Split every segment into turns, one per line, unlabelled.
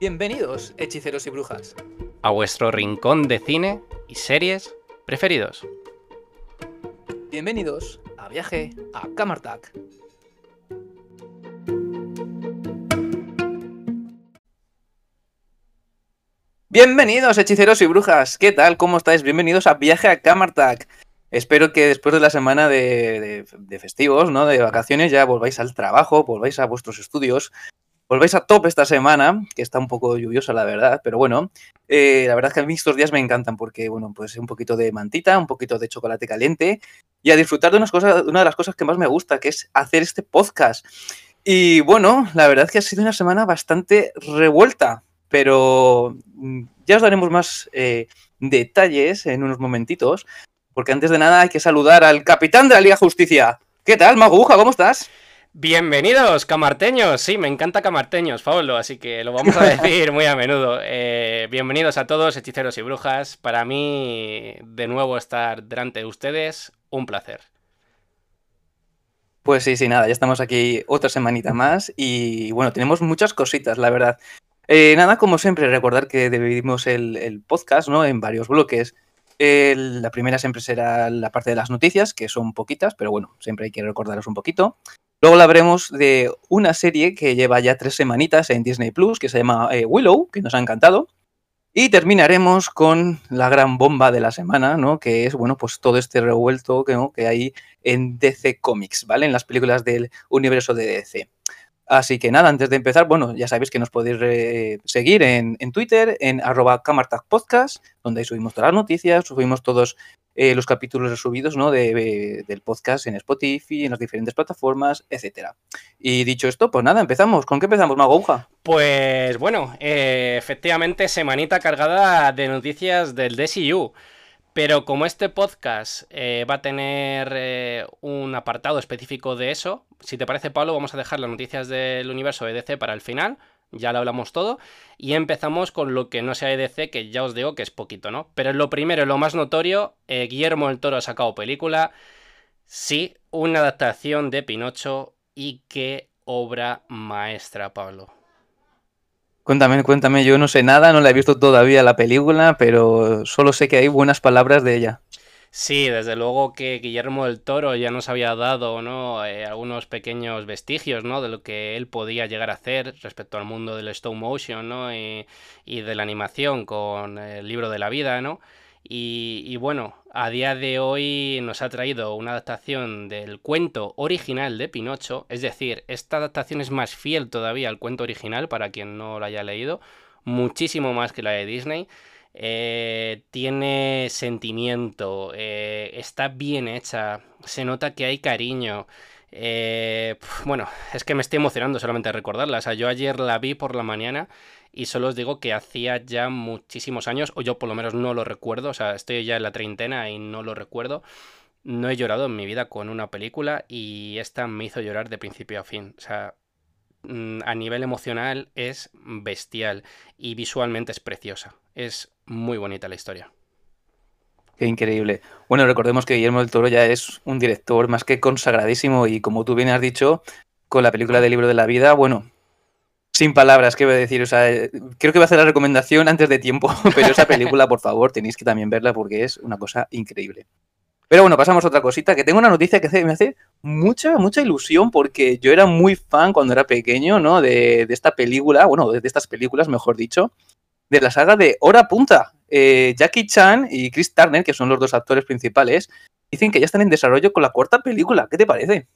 Bienvenidos, hechiceros y brujas.
A vuestro rincón de cine y series preferidos.
Bienvenidos a Viaje a Camartac. Bienvenidos, hechiceros y brujas. ¿Qué tal? ¿Cómo estáis? Bienvenidos a Viaje a Camartac. Espero que después de la semana de, de, festivos, ¿no? De vacaciones, ya volváis al trabajo, volváis a vuestros estudios, volváis a top esta semana, que está un poco lluviosa, la verdad, pero bueno, eh, la verdad es que a mí estos días me encantan porque, bueno, pues un poquito de mantita, un poquito de chocolate caliente y a disfrutar de unas cosas, una de las cosas que más me gusta, que es hacer este podcast. Y bueno, la verdad es que ha sido una semana bastante revuelta, pero mm, ya os daremos más eh, detalles en unos momentitos, porque antes de nada hay que saludar al capitán de la Liga Justicia. ¿Qué tal, Maguja? ¿Cómo estás?
Bienvenidos, camarteños. Sí, me encanta camarteños, Pablo, así que lo vamos a decir muy a menudo. Eh, bienvenidos a todos, hechiceros y brujas. Para mí, de nuevo estar delante de ustedes, un placer.
Pues sí, sí, nada, ya estamos aquí otra semanita más y bueno, tenemos muchas cositas, la verdad. Eh, nada, como siempre, recordar que dividimos el, podcast ¿no? en varios bloques. la primera siempre será la parte de las noticias, que son poquitas, pero bueno, siempre hay que recordaros un poquito. Luego hablaremos de una serie que lleva ya tres semanitas en Disney Plus, que se llama eh, Willow, que nos ha encantado. Y terminaremos con la gran bomba de la semana, ¿no? Que es, bueno, pues todo este revuelto que, hay en DC Comics, ¿vale? En las películas del universo de DC. Así que nada, antes de empezar, bueno, ya sabéis que nos podéis eh, seguir en, Twitter, en arroba Podcast, donde ahí subimos todas las noticias, subimos todos eh, los capítulos resubidos ¿no? De, del podcast en Spotify, en las diferentes plataformas, etcétera. Y dicho esto, pues nada, empezamos. ¿Con qué empezamos, Mago
Pues bueno, eh, efectivamente, semanita cargada de noticias del DCU. Pero como este podcast eh, va a tener un apartado específico de eso, si te parece, Pablo, vamos a dejar las noticias del universo EDC para el final. Ya lo hablamos todo. Y empezamos con lo que no sea EDC, que ya os digo que es poquito, ¿no? Pero lo primero, lo más notorio, eh, Guillermo del Toro ha sacado película. Sí, una adaptación de Pinocho. Y qué obra maestra, Pablo.
Cuéntame, cuéntame, yo no sé nada, no la he visto todavía la película, pero solo sé que hay buenas palabras de ella.
Sí, desde luego que Guillermo del Toro ya nos había dado ¿no? Eh, algunos pequeños vestigios ¿no? de lo que él podía llegar a hacer respecto al mundo del stop motion ¿no? y, y de la animación con el libro de la vida, ¿no? Y, bueno, a día de hoy nos ha traído una adaptación del cuento original de Pinocho, es decir, esta adaptación es más fiel todavía al cuento original para quien no lo haya leído, muchísimo más que la de Disney. Eh, tiene sentimiento, eh, está bien hecha, se nota que hay cariño. Eh, bueno, es que me estoy emocionando solamente de recordarla. O sea, yo ayer la vi por la mañana y solo os digo que hacía ya muchísimos años, o yo por lo menos no lo recuerdo, o sea, estoy ya en la treintena y no lo recuerdo. No he llorado en mi vida con una película y esta me hizo llorar de principio a fin. O sea, mm, a nivel emocional es bestial y visualmente es preciosa. Es muy bonita la historia.
Qué increíble. Bueno, recordemos que Guillermo del Toro ya es un director más que consagradísimo y como tú bien has dicho, con la película del libro de la vida, bueno, sin palabras, ¿qué voy a decir? O sea, creo que voy a hacer la recomendación antes de tiempo, pero esa película, por favor, tenéis que también verla porque es una cosa increíble. Pero bueno, pasamos a otra cosita, que tengo una noticia que me hace mucha, mucha ilusión porque yo era muy fan cuando era pequeño, ¿no? De, esta película, bueno, de estas películas, mejor dicho, de la saga de Hora Punta. Eh, Jackie Chan y Chris Turner, que son los dos actores principales, dicen que ya están en desarrollo con la cuarta película. ¿Qué te parece?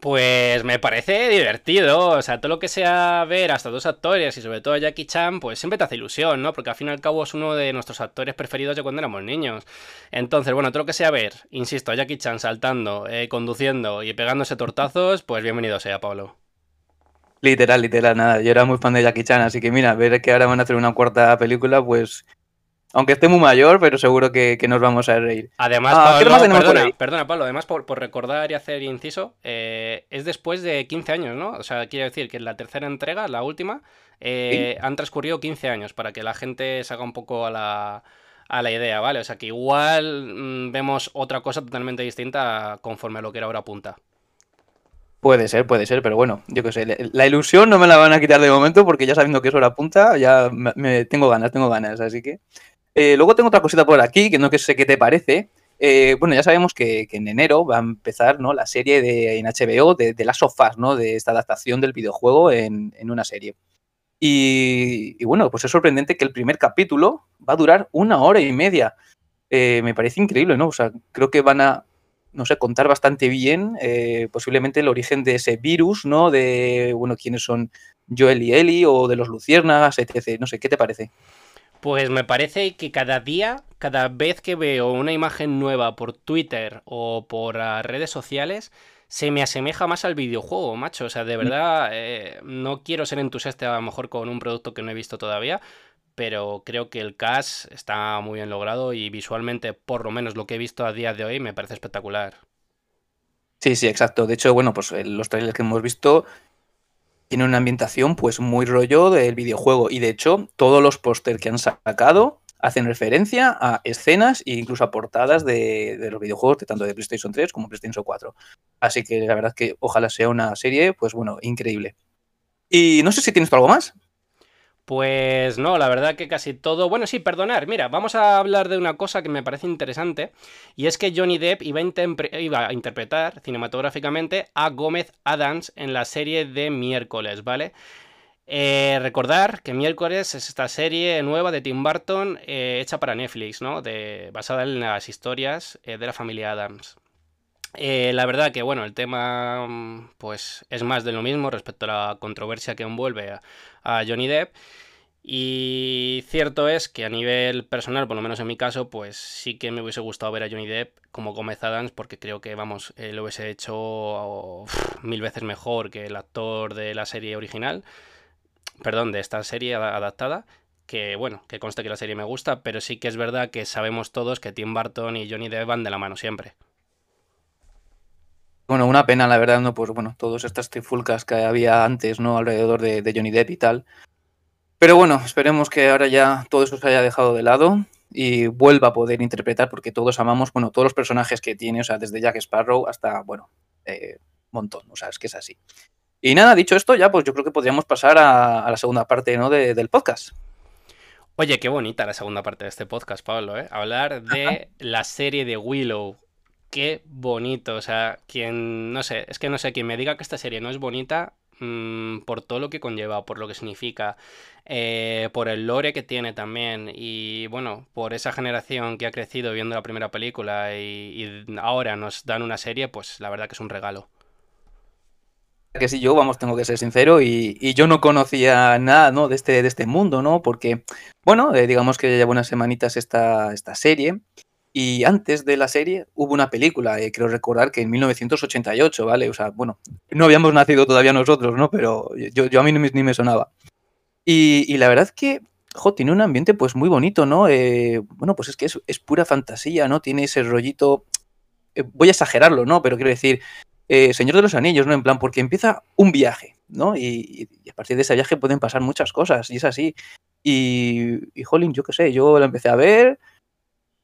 Pues me parece divertido, o sea, todo lo que sea ver hasta dos actores y sobre todo a Jackie Chan, pues siempre te hace ilusión, ¿no? Porque al fin y al cabo es uno de nuestros actores preferidos de cuando éramos niños. Entonces, bueno, todo lo que sea ver, insisto, a Jackie Chan saltando, eh, conduciendo y pegándose tortazos, pues bienvenido sea, Pablo.
Literal, literal, nada. Yo era muy fan de Jackie Chan, así que mira, ver que ahora van a hacer una cuarta película, pues aunque esté muy mayor, pero seguro que, nos vamos a reír.
Además, ah, Pablo, perdona, Pablo, además por, recordar y hacer inciso, eh, es después de 15 años, ¿no? O sea, quiero decir que en la tercera entrega, la última, eh, han transcurrido 15 años para que la gente se haga un poco a la, a la idea, ¿vale? O sea, que igual mm, vemos otra cosa totalmente distinta conforme a lo que era ahora punta.
Puede ser, puede ser, pero bueno, yo qué sé, la ilusión no me la van a quitar de momento porque ya sabiendo que es hora punta, ya me, tengo ganas, tengo ganas, así que... Eh, luego tengo otra cosita por aquí, que no sé qué te parece. Eh, bueno, ya sabemos que, en enero va a empezar ¿no? la serie de, en HBO de, las sofás, ¿no? De esta adaptación del videojuego en, una serie. Y, bueno, pues es sorprendente que el primer capítulo va a durar una hora y media. Eh, me parece increíble, ¿no? O sea, creo que van a no sé, contar bastante bien eh, posiblemente el origen de ese virus, ¿no? De, bueno, quiénes son Joel y Ellie o de los luciérnagas, etc. No sé, ¿qué te parece?
Pues me parece que cada día, cada vez que veo una imagen nueva por Twitter o por ah, redes sociales, se me asemeja más al videojuego, macho. O sea, de mm. verdad, eh, no quiero ser entusiasta a lo mejor con un producto que no he visto todavía, pero creo que el cast está muy bien logrado y visualmente, por lo menos lo que he visto a día de hoy, me parece espectacular.
Sí, sí, exacto. De hecho, bueno, pues eh, los trailers que hemos visto tienen una ambientación pues muy rollo del videojuego y de hecho todos los pósters que han sacado hacen referencia a escenas e incluso a portadas de, de, los videojuegos de tanto de PlayStation 3 como PlayStation 4. Así que la verdad es que ojalá sea una serie, pues bueno, increíble. Y no sé si tienes algo más.
Pues no, la verdad que casi todo. Bueno, sí, perdonar. Mira, vamos a hablar de una cosa que me parece interesante. Y es que Johnny Depp iba a, interpretar cinematográficamente a Gómez Adams en la serie de miércoles, ¿vale? Eh, recordar que miércoles es esta serie nueva de Tim Burton eh, hecha para Netflix, ¿no? De, basada en las historias eh, de la familia Adams. La verdad que, bueno, el tema mm, pues es más de lo mismo respecto a la controversia que envuelve a, Johnny Depp. Y cierto es que a nivel personal, por lo menos en mi caso, pues sí que me hubiese gustado ver a Johnny Depp como Gómez Adams, porque creo que, vamos, lo hubiese hecho mil veces mejor que el actor de la serie original, perdón, de esta serie adaptada, que bueno, que conste que la serie me gusta, pero sí que es verdad que sabemos todos que Tim Burton y Johnny Depp van de la mano siempre.
Bueno, una pena, la verdad, ¿no? Pues bueno, todas estas trifulcas que había antes, ¿no? Alrededor de, Johnny Depp y tal. Pero bueno, esperemos que ahora ya todo eso se haya dejado de lado y vuelva a poder interpretar, porque todos amamos, bueno, todos los personajes que tiene, o sea, desde Jack Sparrow hasta, bueno, eh, montón, o sea, es que es así. Y nada, dicho esto, ya pues yo creo que podríamos pasar a, la segunda parte, ¿no? del podcast.
Oye, qué bonita la segunda parte de este podcast, Pablo, ¿eh? Hablar de la serie de Willow, qué bonito. O sea, quien, no sé, es que no sé, quien me diga que esta serie no es bonita mm, por todo lo que conlleva, por lo que significa, eh, por el lore que tiene también y bueno, por esa generación que ha crecido viendo la primera película y, ahora nos dan una serie, pues la verdad que es un regalo
que sí, yo, vamos, tengo que ser sincero, y, yo no conocía nada, ¿no? De este, de este mundo, ¿no? Porque, bueno, eh, digamos que ya lleva unas semanitas esta, esta serie, y antes de la serie hubo una película, eh, creo recordar que en 1988, ¿vale? O sea, bueno, no habíamos nacido todavía nosotros, ¿no? Pero yo, yo a mí ni me, sonaba. Y, la verdad que, jo, tiene un ambiente pues muy bonito, ¿no? Eh, bueno, pues es que es, pura fantasía, ¿no? Tiene ese rollito, eh, voy a exagerarlo, ¿no? Pero quiero decir, Señor de los Anillos, ¿no? En plan, porque empieza un viaje, ¿no? Y, a partir de ese viaje pueden pasar muchas cosas, y es así. Y, y jolín, yo qué sé, yo la empecé a ver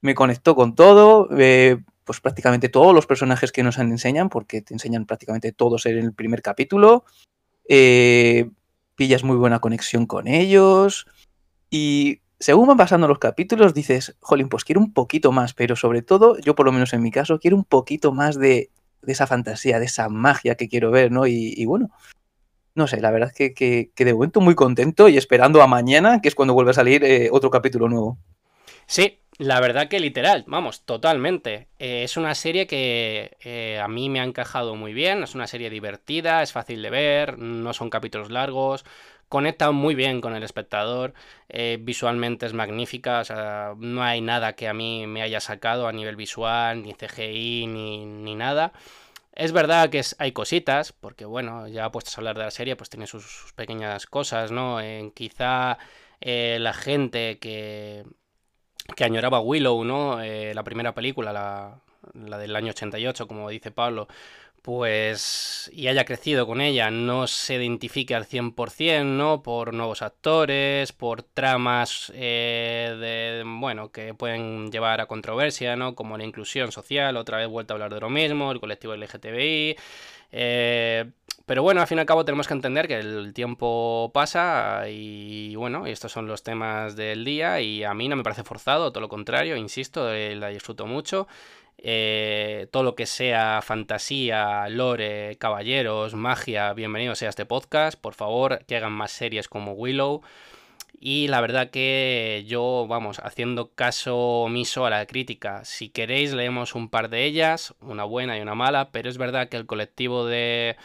me conectó con todo, eh, pues prácticamente todos los personajes que nos enseñan, porque te enseñan prácticamente todos en el primer capítulo, eh, pillas muy buena conexión con ellos y según van pasando los capítulos dices, jolín, pues quiero un poquito más, pero sobre todo, yo por lo menos en mi caso, quiero un poquito más de, esa fantasía, de esa magia que quiero ver, ¿no? Y, bueno, no sé, la verdad es que, de momento muy contento y esperando a mañana, que es cuando vuelve a salir eh, otro capítulo nuevo.
Sí, la verdad que literal, vamos, totalmente. Eh, es una serie que eh, a mí me ha encajado muy bien, es una serie divertida, es fácil de ver, no son capítulos largos, conecta muy bien con el espectador, eh, visualmente es magnífica, o sea, no hay nada que a mí me haya sacado a nivel visual, ni CGI, ni, ni nada. Es verdad que hay cositas, porque bueno, ya puestos a hablar de la serie, pues tiene sus, pequeñas cosas, ¿no? Quizá la gente que que añoraba Willow, ¿no? Eh, la primera película, la, la, del año 88, como dice Pablo, pues y haya crecido con ella no se identifique al 100%, ¿no? Por nuevos actores, por tramas eh, de, bueno, que pueden llevar a controversia, ¿no? Como la inclusión social, otra vez vuelta a hablar de lo mismo, el colectivo LGTBI. Eh, pero bueno, al fin y al cabo tenemos que entender que el tiempo pasa y bueno, estos son los temas del día y a mí no me parece forzado, todo lo contrario, insisto, eh, la disfruto mucho. Eh, todo lo que sea fantasía, lore, caballeros, magia, bienvenidos sea este podcast. Por favor, que hagan más series como Willow. Y la verdad que yo, vamos, haciendo caso omiso a la crítica. Si queréis, leemos un par de ellas, una buena y una mala, pero es verdad que el colectivo de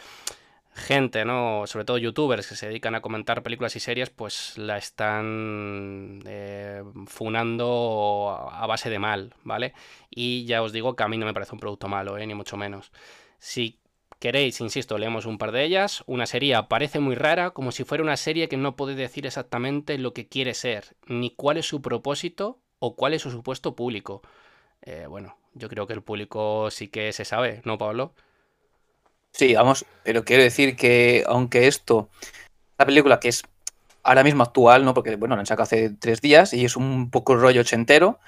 gente, ¿no? Sobre todo youtubers que se dedican a comentar películas y series, pues la están eh, funando a base de mal, ¿vale? Y ya os digo que a mí no me parece un producto malo, ¿eh? Ni mucho menos. Si queréis, insisto, leemos un par de ellas. Una serie parece muy rara, como si fuera una serie que no puede decir exactamente lo que quiere ser, ni cuál es su propósito o cuál es su supuesto público. Eh, bueno, yo creo que el público sí que se sabe, ¿no, Pablo?
Sí, vamos, pero quiero decir que aunque esto, la película que es ahora mismo actual, ¿no? Porque, bueno, la han sacado hace tres días y es un poco rollo ochentero,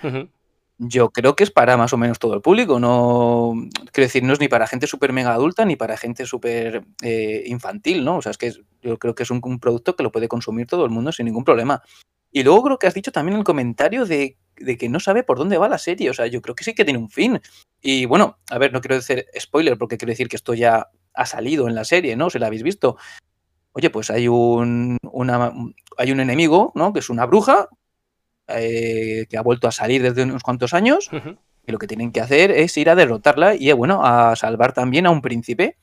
yo creo que es para más o menos todo el público, no, quiero decir, no es ni para gente súper mega adulta ni para gente súper eh, infantil, ¿no? O sea, es que yo creo que es un, producto que lo puede consumir todo el mundo sin ningún problema. Y luego creo que has dicho también el comentario de, de que no sabe por dónde va la serie, o sea, yo creo que sí que tiene un fin. Y bueno, a ver, no quiero decir spoiler porque quiero decir que esto ya ha salido en la serie, ¿no? Si la habéis visto. Oye, pues hay un, una, hay un enemigo, ¿no? Que es una bruja eh, que ha vuelto a salir desde unos cuantos años. Uh -huh. Y lo que tienen que hacer es ir a derrotarla y, bueno, a salvar también a un príncipe.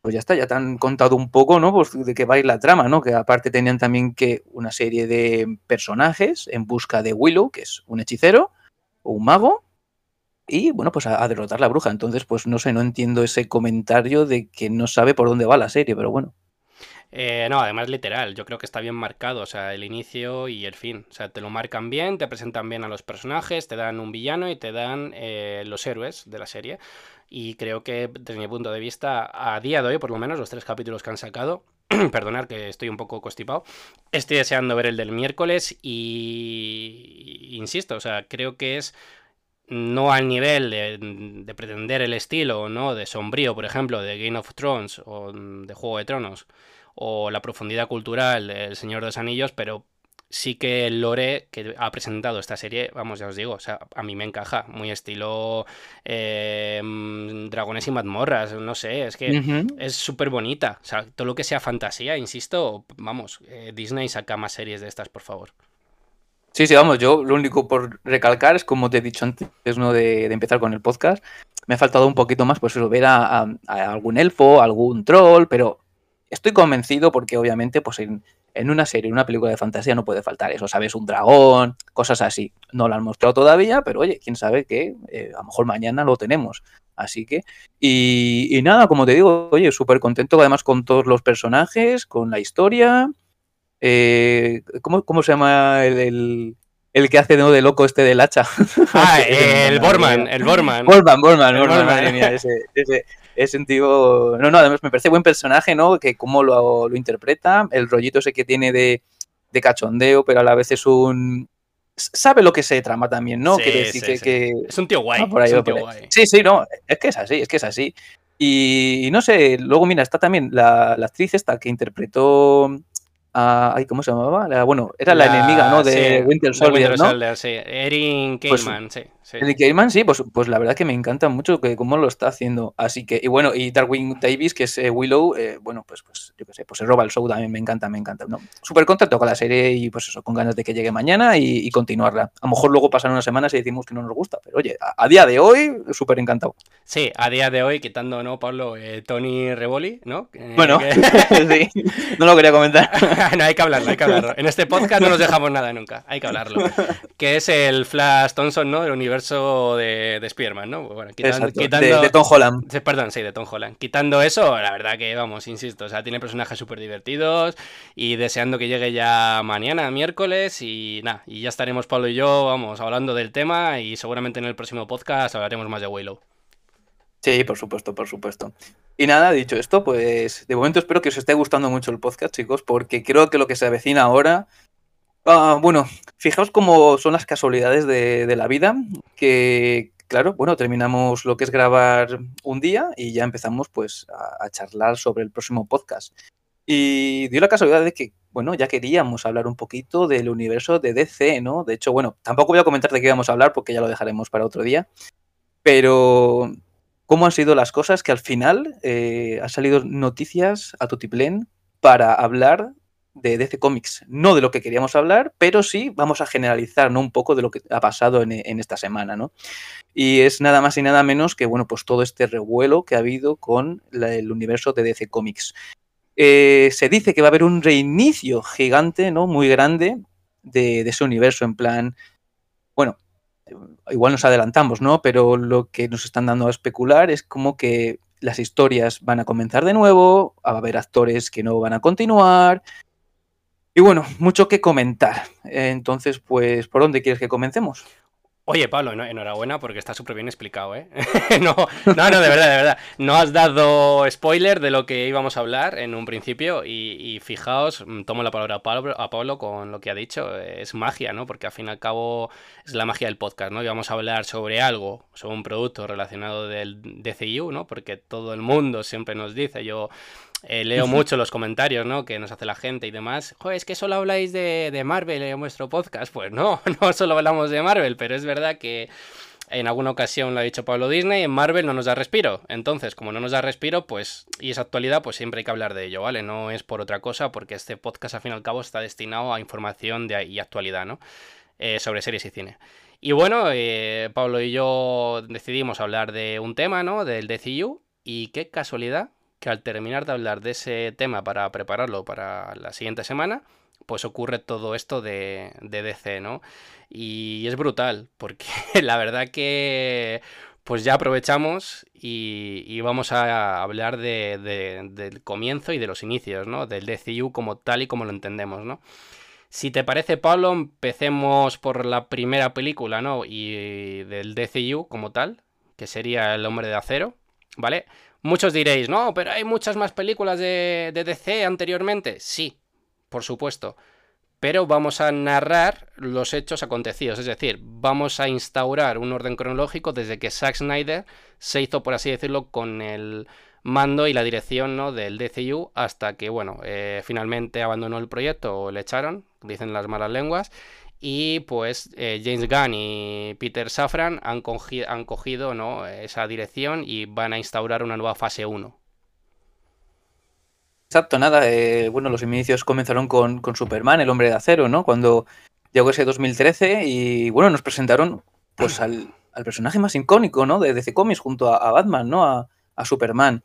Pues ya está, ya te han contado un poco, ¿no? Pues de qué va a ir la trama, ¿no? Que aparte tenían también que una serie de personajes en busca de Willow, que es un hechicero o un mago, y bueno, pues a, a, derrotar la bruja. Entonces, pues no sé, no entiendo ese comentario de que no sabe por dónde va la serie, pero bueno.
Eh, no, además literal, yo creo que está bien marcado, o sea, el inicio y el fin. O sea, te lo marcan bien, te presentan bien a los personajes, te dan un villano y te dan eh, los héroes de la serie. Y creo que, desde mi punto de vista, a día de hoy, por lo menos, los tres capítulos que han sacado, perdonad que estoy un poco constipado, estoy deseando ver el del miércoles y, insisto, o sea, creo que es no al nivel de, de, pretender el estilo, ¿no? De sombrío, por ejemplo, de Game of Thrones o de Juego de Tronos, o la profundidad cultural del Señor de los Anillos, pero sí que el lore que ha presentado esta serie, vamos, ya os digo, o sea, a mí me encaja, muy estilo eh, Dragones y mazmorras, no sé, es que uh -huh. es súper bonita, o sea, todo lo que sea fantasía, insisto, vamos, eh, Disney saca más series de estas, por favor.
Sí, sí, vamos, yo lo único por recalcar es como te he dicho antes, ¿no? De, de empezar con el podcast, me ha faltado un poquito más, pues eso, ver a, a, a, algún elfo, algún troll, pero estoy convencido porque obviamente, pues en, una serie, en una película de fantasía no puede faltar eso, ¿sabes? Un dragón, cosas así. No lo han mostrado todavía, pero oye, quién sabe que eh, a lo mejor mañana lo tenemos. Así que, y, nada, como te digo, oye, súper contento además con todos los personajes, con la historia. Eh, ¿cómo, ¿Cómo se llama el, el que hace ¿no? de loco este del hacha?
Ah, el Borman, el Borman.
Borman, Borman, Borman, madre mía, ese, ese, es un tío. No, no, además me parece buen personaje, ¿no? Que cómo lo, lo interpreta, el rollito ese que tiene de, de, cachondeo, pero a la vez es un. Sabe lo que se trama también, ¿no?
Sí,
Quiere decir
sí,
que,
sí.
que,
Es un tío guay.
por ahí,
es un
por
tío
ahí.
guay.
Sí, sí, no, es que es así, es que es así. Y, y no sé, luego mira, está también la, la actriz esta que interpretó a, ay, ¿cómo se llamaba? La, bueno, era la, la, enemiga, ¿no? De
sí,
Winter Soldier,
Winter
¿no?
Soldier, sí. Erin
Pues,
Kaelman, sí. Sí.
El Kaelman, sí, pues, pues la verdad que me encanta mucho que cómo lo está haciendo. Así que, y bueno, y Darwin Davis, que es eh, Willow, eh, bueno, pues, pues yo qué sé, pues se roba el show también, me encanta, me encanta. ¿no? Súper contento con la serie y pues eso, con ganas de que llegue mañana y, y continuarla. A lo mejor luego pasan unas semanas y decimos que no nos gusta, pero oye, a, a día de hoy, súper encantado.
Sí, a día de hoy, quitando, ¿no, Pablo? Eh, Tony Revoli, ¿no?
Bueno,
que...
sí, no lo quería comentar.
no, hay que hablarlo, hay que hablarlo. En este podcast no nos dejamos nada nunca, hay que hablarlo. Que es el Flash Thompson, ¿no? Del universo de, de Spider-Man, ¿no? Bueno,
quitando, quitando... De, de, Tom Holland.
Perdón, sí, de Tom Holland. Quitando eso, la verdad que, vamos, insisto, o sea, tiene personajes súper divertidos y deseando que llegue ya mañana, miércoles, y nada, y ya estaremos Pablo y yo, vamos, hablando del tema y seguramente en el próximo podcast hablaremos más de Willow.
Sí, por supuesto, por supuesto. Y nada, dicho esto, pues de momento espero que os esté gustando mucho el podcast, chicos, porque creo que lo que se avecina ahora. Ah, bueno, fijaos cómo son las casualidades de, la vida, que claro, bueno, terminamos lo que es grabar un día y ya empezamos pues a, charlar sobre el próximo podcast. Y dio la casualidad de que, bueno, ya queríamos hablar un poquito del universo de DC, ¿no? De hecho, bueno, tampoco voy a comentar de qué íbamos a hablar porque ya lo dejaremos para otro día. Pero cómo han sido las cosas que al final eh, han salido noticias a Tutiplén para hablar de DC Comics. No de lo que queríamos hablar, pero sí vamos a generalizar ¿no? un poco de lo que ha pasado en, esta semana. ¿no? Y es nada más y nada menos que bueno, pues todo este revuelo que ha habido con el universo de DC Comics. Eh, se dice que va a haber un reinicio gigante, ¿no? Muy grande de, de ese universo, en plan, bueno, igual nos adelantamos, ¿no? Pero lo que nos están dando a especular es como que las historias van a comenzar de nuevo, va a haber actores que no van a continuar. Y bueno, mucho que comentar. Entonces, pues, ¿por dónde quieres que comencemos?
Oye, Pablo, enhorabuena porque está súper bien explicado, ¿eh? no, no, no, de verdad, de verdad. No has dado spoiler de lo que íbamos a hablar en un principio y, fijaos, mm, tomo la palabra a Pablo, a Pablo, con lo que ha dicho. Es magia, ¿no? Porque al fin y al cabo es la magia del podcast, ¿no? Y vamos a hablar sobre algo, sobre un producto relacionado del DCU, ¿no? Porque todo el mundo siempre nos dice, yo eh, leo mucho los comentarios, ¿no? Que nos hace la gente y demás. Joder, es que solo habláis de, Marvel en vuestro podcast. Pues no, no solo hablamos de Marvel, pero es verdad que en alguna ocasión lo ha dicho Pablo Disney, en Marvel no nos da respiro. Entonces, como no nos da respiro, pues, y es actualidad, pues siempre hay que hablar de ello, ¿vale? No es por otra cosa, porque este podcast, al fin y al cabo, está destinado a información de, y actualidad, ¿no? Eh, sobre series y cine. Y bueno, eh, Pablo y yo decidimos hablar de un tema, ¿no? Del DCU. Y qué casualidad que al terminar de hablar de ese tema para prepararlo para la siguiente semana, pues ocurre todo esto de, DC, ¿no? Y es brutal, porque la verdad que pues ya aprovechamos y, vamos a hablar del comienzo y de los inicios, ¿no? Del DCU como tal y como lo entendemos, ¿no? Si te parece, Pablo, empecemos por la primera película, ¿no? Y del DCU como tal, que sería El Hombre de Acero, ¿vale? Muchos diréis, no, pero hay muchas más películas de, DC anteriormente. Sí, por supuesto. Pero vamos a narrar los hechos acontecidos, es decir, vamos a instaurar un orden cronológico desde que Zack Snyder se hizo, por así decirlo, con el mando y la dirección ¿no? del DCU hasta que, bueno, eh, finalmente abandonó el proyecto o le echaron, dicen las malas lenguas, y pues eh, James Gunn y Peter Safran han, cogido, ¿no? esa dirección y van a instaurar una nueva fase 1.
Exacto, nada. Eh, bueno, los inicios comenzaron con, Superman, el hombre de acero, ¿no? Cuando llegó ese 2013 y bueno, nos presentaron pues al, personaje más icónico, ¿no? De DC Comics junto a, Batman, ¿no? A, a, Superman.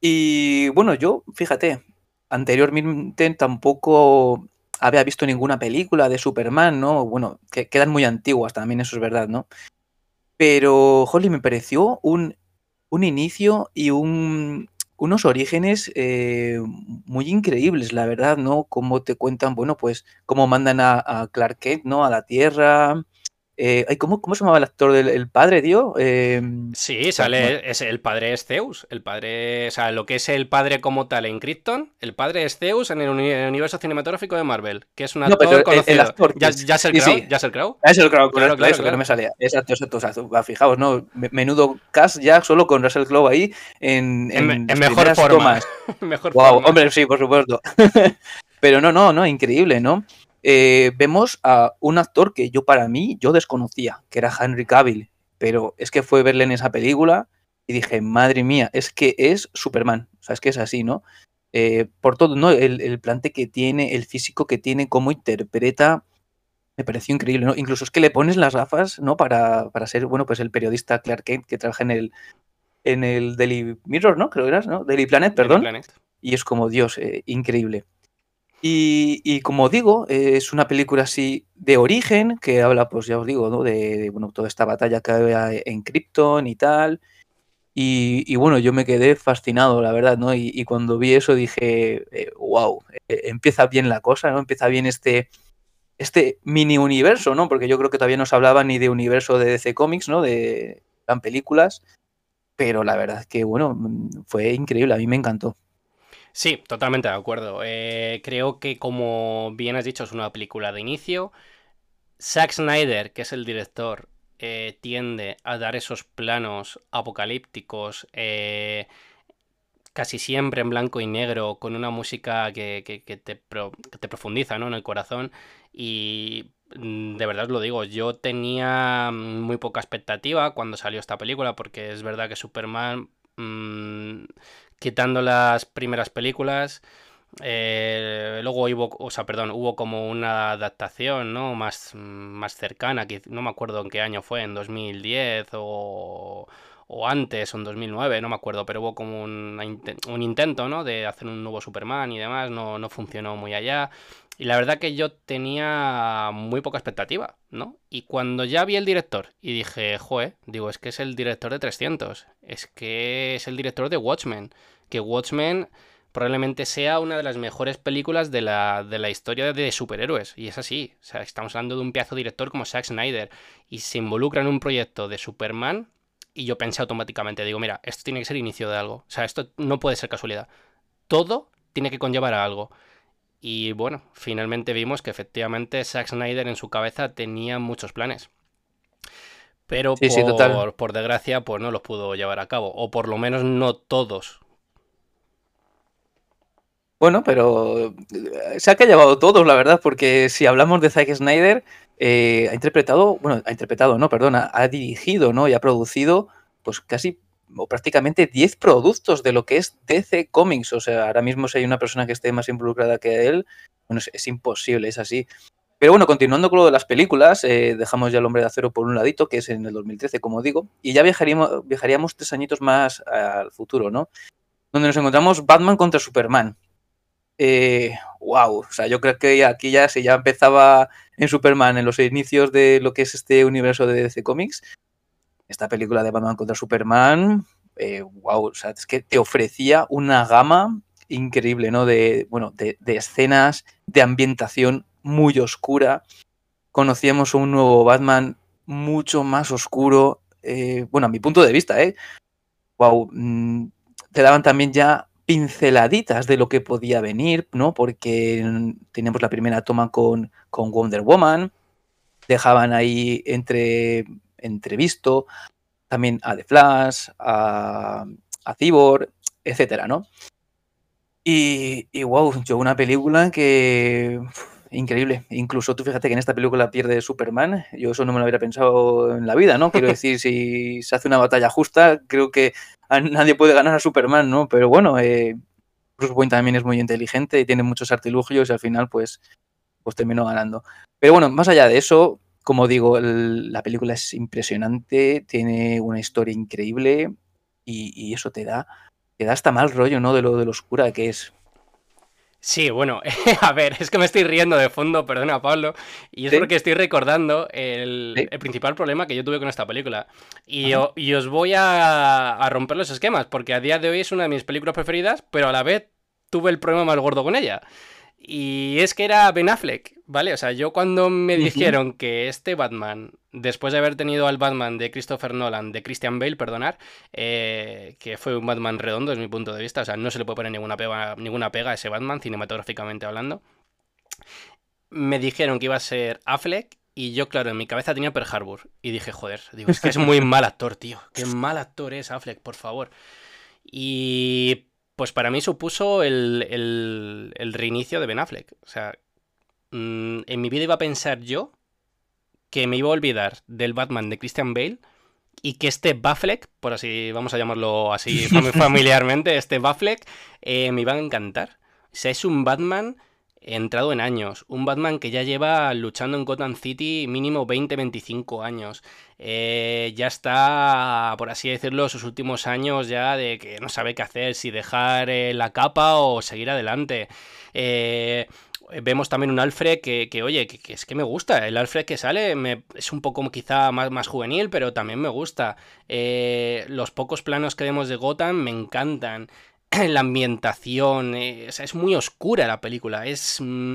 Y bueno, yo, fíjate, anteriormente tampoco había visto ninguna película de Superman, ¿no? Bueno, que quedan muy antiguas también, eso es verdad, ¿no? Pero, Holly, me pareció un, un inicio y un, unos orígenes eh, muy increíbles, la verdad, ¿no? Cómo te cuentan, bueno, pues cómo mandan a, a Clark Kent, ¿no? A la Tierra, eh, ¿cómo, ¿Cómo se llamaba el actor del padre, tío?
Em, sí, sale, es, el padre es Zeus. El padre, o sea, lo que es el padre como tal en Krypton, el padre es Zeus en el, universo cinematográfico de Marvel, que es un actor conocido. El, actor, ya, ya Crow, sí, el Crow.
Ya el Crow, claro, claro, eso que no me salía. Exacto, exacto. O sea, fijaos, ¿no? Menudo cast ya solo con Russell Crowe ahí en,
en, mejor forma.
mejor wow, hombre, sí, por supuesto. Pero no, no, no, increíble, ¿no? Eh, vemos a un actor que yo para mí, yo desconocía, que era Henry Cavill, pero es que fue verle en esa película y dije, madre mía, es que es Superman, o sea, es que es así, ¿no? Eh, por todo, ¿no? El, plante que tiene, el físico que tiene, cómo interpreta, me pareció increíble, ¿no? Incluso es que le pones las gafas, ¿no? Para, para ser, bueno, pues el periodista Clark Kent que trabaja en el, en el Daily Mirror, ¿no? Creo que eras, ¿no? Daily Planet, perdón. Y es como, Dios, eh, increíble. Y, como digo, es una película así de origen, que habla, pues ya os digo, ¿no? de, bueno, toda esta batalla que había en Krypton y tal. Y, bueno, yo me quedé fascinado, la verdad, ¿no? Y, cuando vi eso dije, wow, eh, eh, empieza bien la cosa, ¿no? Empieza bien este, este mini universo, ¿no? Porque yo creo que todavía no se hablaba ni de universo de DC Comics, ¿no? De tan películas. pero la verdad es que, bueno, mm, fue increíble, a mí me encantó.
Sí, totalmente de acuerdo. Eh, creo que, como bien has dicho, es una película de inicio. Zack Snyder, que es el director, eh, tiende a dar esos planos apocalípticos, eh, casi siempre en blanco y negro, con una música que, te, te, profundiza en el corazón. Y mm, de verdad os lo digo, yo tenía muy poca expectativa cuando salió esta película, porque es verdad que Superman, mm, quitando las primeras películas, eh, luego hubo, o sea, perdón, hubo como una adaptación, ¿no? Más, más cercana, que no me acuerdo en qué año fue, en 2010 o, o antes, o en 2009, no me acuerdo, pero hubo como un, un intento, ¿no? De hacer un nuevo Superman y demás, no, no funcionó muy allá. Y la verdad que yo tenía muy poca expectativa, ¿no? Y cuando ya vi el director y dije, joe, digo, es que es el director de 300, es que es el director de Watchmen, que Watchmen probablemente sea una de las mejores películas de la, de la historia de superhéroes. Y es así. O sea, estamos hablando de un pedazo director como Zack Snyder. Y se involucra en un proyecto de Superman. Y yo pensé automáticamente, digo, mira, esto tiene que ser inicio de algo. O sea, esto no puede ser casualidad. Todo tiene que conllevar a algo. Y bueno, finalmente vimos que efectivamente Zack Snyder en su cabeza tenía muchos planes. Pero por, por desgracia, pues no los pudo llevar a cabo. O por lo menos no todos
bueno, pero eh, se ha llevado todos, la verdad, porque si hablamos de Zack Snyder, eh, ha interpretado, bueno, ha interpretado, no, perdona, ha dirigido, ¿no? Y ha producido, pues casi o prácticamente 10 productos de lo que es DC Comics. O sea, ahora mismo si hay una persona que esté más involucrada que él, bueno, es, imposible, es así. Pero bueno, continuando con lo de las películas, eh, dejamos ya el Hombre de Acero por un ladito, que es en el 2013, como digo, y ya viajaríamos, viajaríamos tres añitos más al futuro, ¿no? Donde nos encontramos Batman contra Superman eh, wow, o sea, yo creo que aquí ya se ya empezaba en Superman, en los inicios de lo que es este universo de DC Comics, esta película de Batman contra Superman, eh, wow, o sea, es que te ofrecía una gama increíble, ¿no? De, bueno, de, escenas, de ambientación muy oscura. Conocíamos un nuevo Batman mucho más oscuro, eh, bueno, a mi punto de vista, ¿eh? Wow, mm, te daban también ya pinceladitas de lo que podía venir, ¿no? Porque teníamos la primera toma con, con Wonder Woman, dejaban ahí entre, entrevisto también a The Flash, a, a Cyborg, etcétera, ¿no? Y, y wow, yo una película que increíble. Incluso tú fíjate que en esta película pierde Superman. Yo eso no me lo hubiera pensado en la vida, ¿no? Quiero decir, si se hace una batalla justa, creo que nadie puede ganar a Superman, ¿no? Pero bueno, eh, Bruce Wayne también es muy inteligente y tiene muchos artilugios y al final, pues, pues terminó ganando. Pero bueno, más allá de eso, como digo, la película es impresionante, tiene una historia increíble y, y, eso te da, te da hasta mal rollo, ¿no? De lo, de lo oscura que es.
Sí, bueno, a ver, es que me estoy riendo de fondo, perdona Pablo, y es porque estoy recordando el, principal problema que yo tuve con esta película. Y, os voy a, romper los esquemas, porque a día de hoy es una de mis películas preferidas, pero a la vez tuve el problema más gordo con ella. Y es que era Ben Affleck, ¿vale? O sea, yo cuando me dijeron que este Batman, después de haber tenido al Batman de Christopher Nolan, de Christian Bale, perdonar, eh, que fue un Batman redondo desde mi punto de vista, o sea, no se le puede poner ninguna pega, ninguna pega a ese Batman, cinematográficamente hablando, me dijeron que iba a ser Affleck y yo, claro, en mi cabeza tenía Pearl Harbor. Y dije, joder, digo, es que es muy mal actor, tío. Qué mal actor es Affleck, por favor. Y pues para mí supuso el, reinicio de Ben Affleck. O sea, mm, en mi vida iba a pensar yo que me iba a olvidar del Batman de Christian Bale y que este Baffleck, por así vamos a llamarlo así familiarmente, este Baffleck eh, me iba a encantar. O sea, es un Batman entrado en años. Un Batman que ya lleva luchando en Gotham City mínimo 20-25 años. Eh, ya está, por así decirlo, sus últimos años ya de que no sabe qué hacer, si dejar eh, la capa o seguir adelante. Eh, vemos también un Alfred que, oye, que, es que me gusta. El Alfred que sale es un poco quizá más, más juvenil, pero también me gusta. los pocos planos que vemos de Gotham me encantan. la ambientación, eh, es muy oscura la película, es... Mm,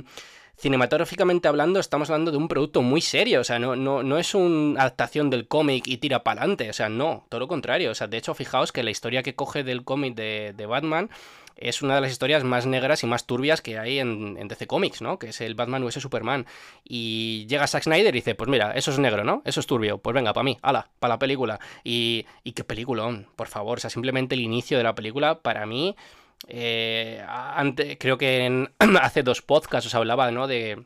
cinematográficamente hablando, estamos hablando de un producto muy serio. O sea, no, no, no es una adaptación del cómic y tira para adelante. O sea, no, todo lo contrario. O sea, de hecho, fijaos que la historia que coge del cómic de, de Batman es una de las historias más negras y más turbias que hay en, DC Comics, ¿no? Que es el Batman vs Superman. Y llega Zack Snyder y dice, pues mira, eso es negro, ¿no? Eso es turbio. Pues venga, para mí, ala, para la película. Y, qué peliculón, por favor. O sea, simplemente el inicio de la película, para mí... Eh, creo que hace dos podcasts os hablaba, ¿no? De,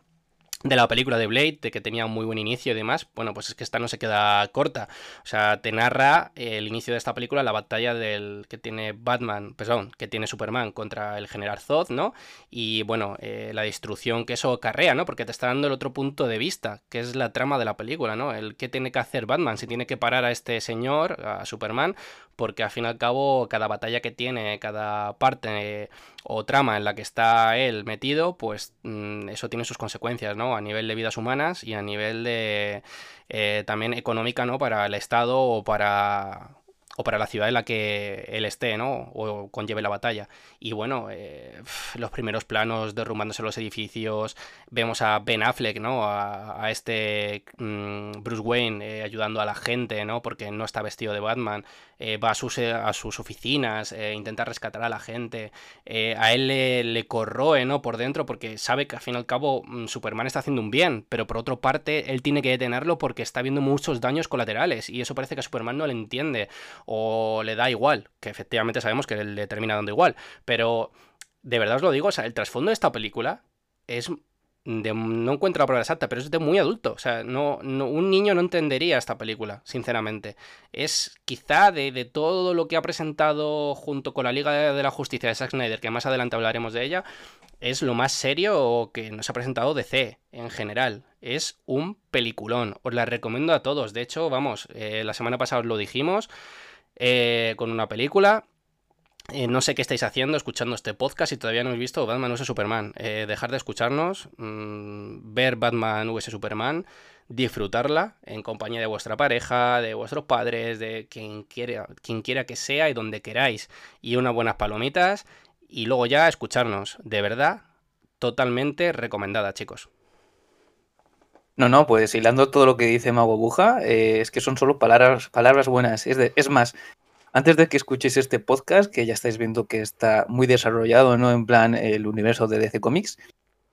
de la película de Blade, de que tenía un muy buen inicio y demás, bueno, pues es que esta no se queda corta. O sea, te narra el inicio de esta película, la batalla del que tiene Batman, perdón, que tiene Superman contra el general Zod, ¿no? Y bueno, eh, la destrucción que eso acarrea, ¿no? Porque te está dando el otro punto de vista, que es la trama de la película, ¿no? El qué tiene que hacer Batman, si tiene que parar a este señor, a Superman, porque al fin y al cabo cada batalla que tiene, cada parte o trama en la que está él metido, pues mm, eso tiene sus consecuencias, ¿no? A nivel de vidas humanas y a nivel de eh, también económica, ¿no? Para el Estado o para o para la ciudad en la que él esté, ¿no? O conlleve la batalla. Y bueno, eh, los primeros planos derrumbándose los edificios, vemos a Ben Affleck, ¿no? A, este mm, Bruce Wayne eh, ayudando a la gente, ¿no? Porque no está vestido de Batman. Eh, va a sus, sus oficinas, intenta rescatar a la gente. a él le, corroe, ¿no? Por dentro, porque sabe que al fin y al cabo mm, Superman está haciendo un bien, pero por otra parte él tiene que detenerlo porque está viendo muchos daños colaterales. Y eso parece que a Superman no le entiende o le da igual, que efectivamente sabemos que le termina dando igual, pero de verdad os lo digo, o sea, el trasfondo de esta película es de, no encuentro la palabra exacta, pero es de muy adulto. O sea, no, un niño no entendería esta película, sinceramente. Es quizá de, de, todo lo que ha presentado junto con la Liga de la Justicia de Zack Snyder, que más adelante hablaremos de ella, es lo más serio que nos ha presentado DC en general. Es un peliculón. Os la recomiendo a todos. De hecho, vamos, eh, la semana pasada os lo dijimos. Eh, con una película. Eh, no sé qué estáis haciendo escuchando este podcast y todavía no habéis visto Batman vs Superman. Eh, dejar de escucharnos, mm, ver Batman vs Superman, disfrutarla en compañía de vuestra pareja, de vuestros padres, de quien quiera, quien quiera que sea y donde queráis. Y unas buenas palomitas y luego ya escucharnos. De verdad, totalmente recomendada, chicos.
No, no, pues hilando todo lo que dice Mago Buja, eh, es que son solo palabras, palabras buenas. Es, más, antes de que escuchéis este podcast, que ya estáis viendo que está muy desarrollado, ¿no? En plan, el universo de DC Comics,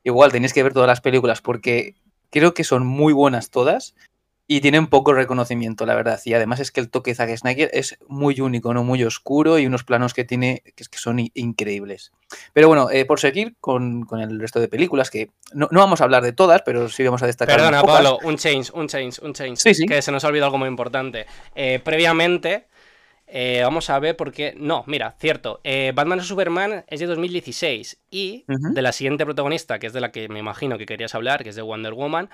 igual tenéis que ver todas las películas porque creo que son muy buenas todas y tienen poco reconocimiento, la verdad. Y además es que el toque de Zack Snyder es muy único, ¿no? Muy oscuro y unos planos que tiene que, son increíbles. Pero bueno, eh, por seguir con, el resto de películas, que no, vamos a hablar de todas, pero sí vamos a destacar.
Perdona, Pablo, un change, un change, un change. Sí, sí. Que se nos ha olvidado algo muy importante. Eh, previamente. Eh, vamos a ver por qué. No, mira, cierto. Batman o Superman es de 2016 y de la siguiente protagonista, que es de la que me imagino que querías hablar, que es de Wonder Woman,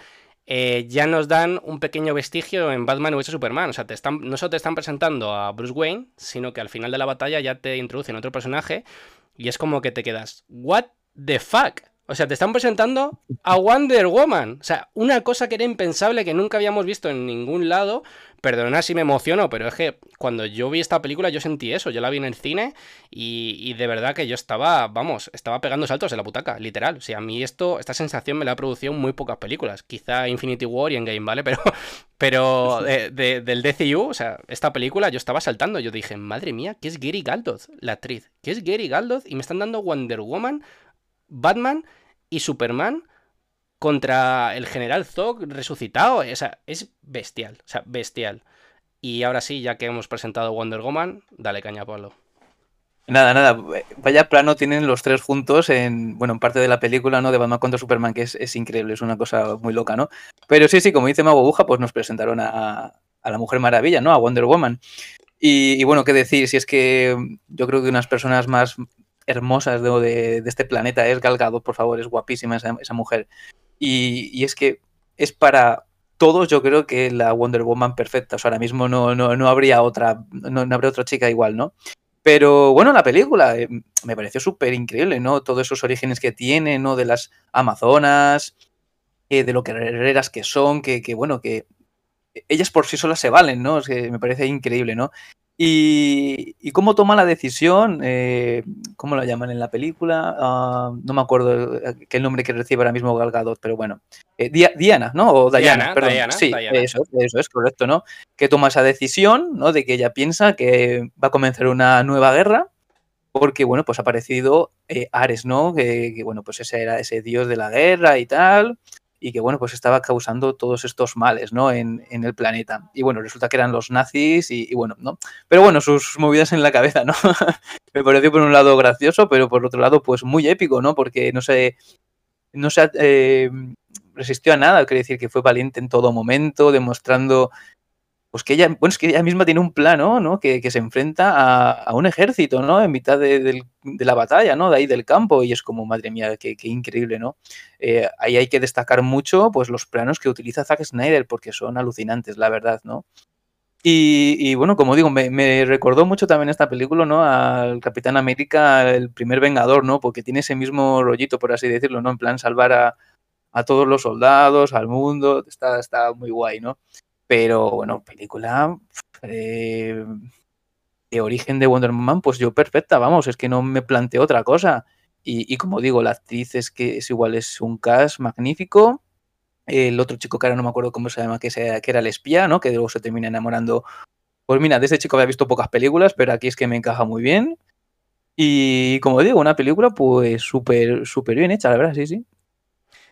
eh, ya nos dan un pequeño vestigio en Batman vs Superman. O sea, te están, no solo te están presentando a Bruce Wayne, sino que al final de la batalla ya te introducen otro personaje y es como que te quedas, ¿What the fuck? O sea, te están presentando a Wonder Woman. O sea, una cosa que era impensable que nunca habíamos visto en ningún lado. Perdona si me emociono, pero es que cuando yo vi esta película yo sentí eso. Yo la vi en el cine y, de verdad que yo estaba, vamos, estaba pegando saltos en la butaca, literal. O sea, a mí esto, esta sensación me la ha producido muy pocas películas. Quizá Infinity War y Endgame, ¿vale? Pero, pero del DCU, o sea, esta película yo estaba saltando. Yo dije, madre mía, ¿qué es Gary Galdoth, la actriz? ¿Qué es Gary Galdoth? Y me están dando Wonder Woman, Batman y Superman contra el general Zog resucitado. O sea, es bestial. O sea, bestial. Y ahora sí, ya que hemos presentado Wonder Woman, dale caña, Pablo.
Nada, nada, vaya plano tienen los tres juntos en, bueno, en parte de la película, ¿no? De Batman contra Superman, que es, increíble, es una cosa muy loca, ¿no? Pero sí, sí, como dice Mago Buja, pues nos presentaron a, la Mujer Maravilla, ¿no? A Wonder Woman. Y, bueno, qué decir, si es que yo creo que unas personas más hermosas de, este planeta es Galgado, por favor, es guapísima esa mujer. Y, es que es para todos, yo creo que la Wonder Woman perfecta. O sea, ahora mismo no, no, habría otra, no, habría otra chica igual, ¿no? Pero bueno, la película eh, me pareció súper increíble, ¿no? Todos esos orígenes que tiene, ¿no? De las Amazonas, eh, de lo que guerreras que son, que, que, bueno, que ellas por sí solas se valen, ¿no? Es que me parece increíble, ¿no? Y, cómo toma la decisión, eh, ¿cómo la llaman en la película? Ah, no me acuerdo eh, qué el nombre que recibe ahora mismo Galgadot, pero bueno. Eh, Diana, ¿no? O Diana, perdón. sí, Eso, eso es correcto, ¿no? Que toma esa decisión, ¿no? De que ella piensa que va a comenzar una nueva guerra, porque, bueno, pues ha aparecido Ares, ¿no? Que, que, bueno, pues ese era ese dios de la guerra y tal y que bueno, pues estaba causando todos estos males, ¿no? En, el planeta. Y bueno, resulta que eran los nazis y, bueno, ¿no? Pero bueno, sus movidas en la cabeza, ¿no? Me pareció por un lado gracioso, pero por otro lado, pues muy épico, ¿no? Porque no se, no se eh, resistió a nada, quiere decir que fue valiente en todo momento, demostrando pues que ella, bueno, es que ella misma tiene un plano, ¿no? Que, se enfrenta a, un ejército, ¿no? En mitad de, la batalla, ¿no? De ahí del campo, y es como, madre mía, qué, increíble, ¿no? Eh, ahí hay que destacar mucho, pues, los planos que utiliza Zack Snyder, porque son alucinantes, la verdad, ¿no? Y, bueno, como digo, me, recordó mucho también esta película, ¿no? Al Capitán América, el primer Vengador, ¿no? Porque tiene ese mismo rollito, por así decirlo, ¿no? En plan, salvar a, a todos los soldados, al mundo, está, está muy guay, ¿no? Pero bueno, película eh, de origen de Wonder Woman, pues yo perfecta, vamos, es que no me planteo otra cosa. Y, como digo, la actriz es que es igual, es un cast magnífico. El otro chico que ahora no me acuerdo cómo se llama, que, que era el espía, ¿no? Que luego se termina enamorando. Pues mira, de ese chico había visto pocas películas, pero aquí es que me encaja muy bien. Y como digo, una película pues súper, súper bien hecha, la verdad, sí, sí.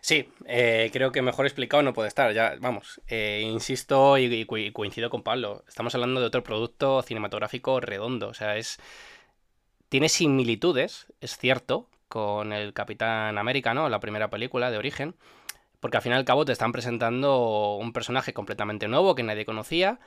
Sí, eh, creo que mejor explicado no puede estar. Ya, vamos, eh, insisto y, coincido con Pablo. Estamos hablando de otro producto cinematográfico redondo. O sea, es. Tiene similitudes, es cierto, con el Capitán América, ¿no? La primera película de origen. Porque al fin y al cabo te están presentando un personaje completamente nuevo que nadie conocía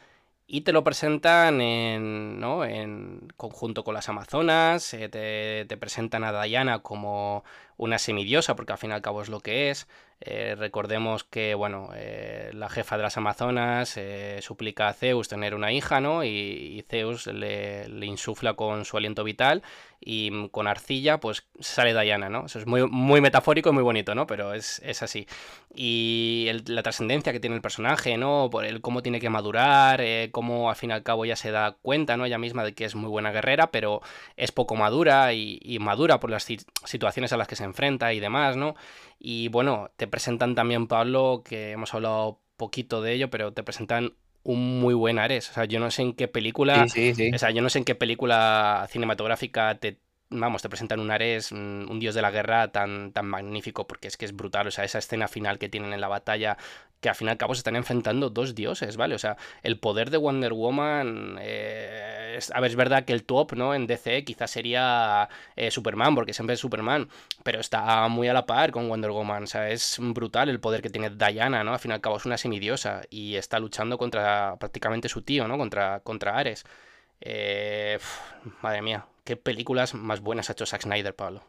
y te lo presentan en, ¿no? en conjunto con las Amazonas, eh, te, te, presentan a Diana como una semidiosa, porque al fin y al cabo es lo que es. Eh, recordemos que, bueno, eh, la jefa de las Amazonas eh, suplica a Zeus tener una hija, ¿no? Y, Zeus le, insufla con su aliento vital y con arcilla, pues sale Diana, ¿no? Eso es muy, muy metafórico y muy bonito, ¿no? Pero es, así. Y la trascendencia que tiene el personaje, ¿no? Por el cómo tiene que madurar, cómo al fin y al cabo ya se da cuenta, ¿no? Ella misma de que es muy buena guerrera, pero es poco madura y, y madura por las situaciones a las que se enfrenta y demás, ¿no? Y bueno, te presentan también, Pablo, que hemos hablado poquito de ello, pero te presentan un muy buen Ares. O sea, yo no sé en qué película. O sea, yo no sé en qué película cinematográfica te. Vamos, te presentan un Ares, un dios de la guerra tan, tan magnífico, porque es que es brutal. O sea, esa escena final que tienen en la batalla, que al fin y al cabo se están enfrentando dos dioses, ¿vale? O sea, el poder de Wonder Woman. Eh, a ver, es verdad que el top, ¿no? En DC quizás sería eh, Superman, porque siempre es Superman, pero está muy a la par con Wonder Woman. O sea, es brutal el poder que tiene Diana, ¿no? Al fin y al cabo es una semidiosa y está luchando contra prácticamente su tío, ¿no? Contra, contra Ares. Eh, madre mía, qué películas más buenas ha hecho Zack Snyder, Pablo.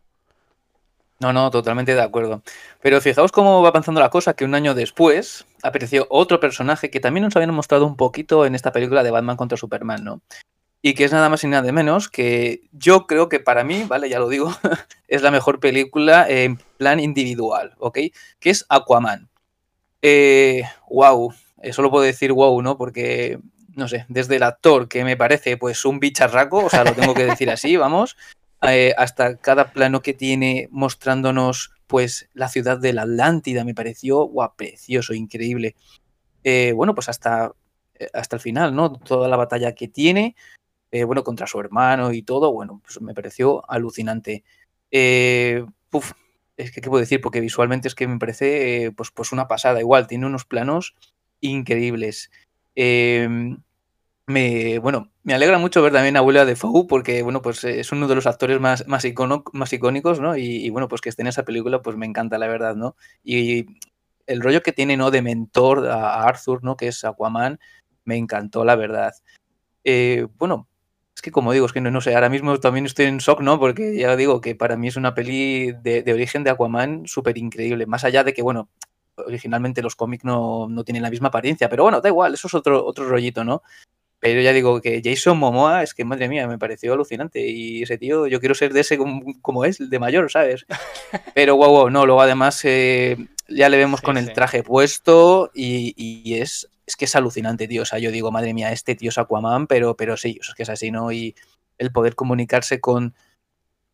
No, no, totalmente de acuerdo. Pero fijaos cómo va avanzando la cosa, que un año después apareció otro personaje que también nos habían mostrado un poquito en esta película de Batman contra Superman, ¿no? Y que es nada más y nada menos que yo creo que para mí, vale, ya lo digo, es la mejor película en plan individual, ¿ok? Que es Aquaman. Eh, wow, solo puedo decir wow, ¿no? Porque, no sé, desde el actor que me parece pues un bicharraco, o sea, lo tengo que decir así, vamos, eh, hasta cada plano que tiene mostrándonos pues la ciudad de la Atlántida, me pareció guau, precioso, increíble. Eh, bueno, pues hasta, eh, hasta el final, ¿no? Toda la batalla que tiene, bueno, contra su hermano y todo, bueno, pues me pareció alucinante. Uf, es que, ¿qué puedo decir? Porque visualmente es que me parece, pues, pues una pasada. Igual, tiene unos planos increíbles. Em, me, bueno, me alegra mucho ver también a William Defoe porque, bueno, pues es uno de los actores más, más, más icónicos, ¿no? Y, bueno, pues que esté en esa película, pues me encanta, la verdad, ¿no? Y el rollo que tiene, ¿no? De mentor a Arthur, ¿no? Que es Aquaman, me encantó, la verdad. Eh, bueno, es que como digo, es que no, no, sé, ahora mismo también estoy en shock, ¿no? Porque ya digo que para mí es una peli de, origen de Aquaman súper increíble. Más allá de que, bueno, originalmente los cómics no, no, tienen la misma apariencia, pero bueno, da igual, eso es otro, otro rollito, ¿no? Pero ya digo que Jason Momoa es que, madre mía, me pareció alucinante. Y ese tío, yo quiero ser de ese como, es, de mayor, ¿sabes? Pero guau, wow, no, luego además eh, ya le vemos con el traje puesto y, es es que es alucinante, tío. O sea, yo digo, madre mía, este tío es Aquaman, pero, pero sí, es que es así, ¿no? Y el poder comunicarse con,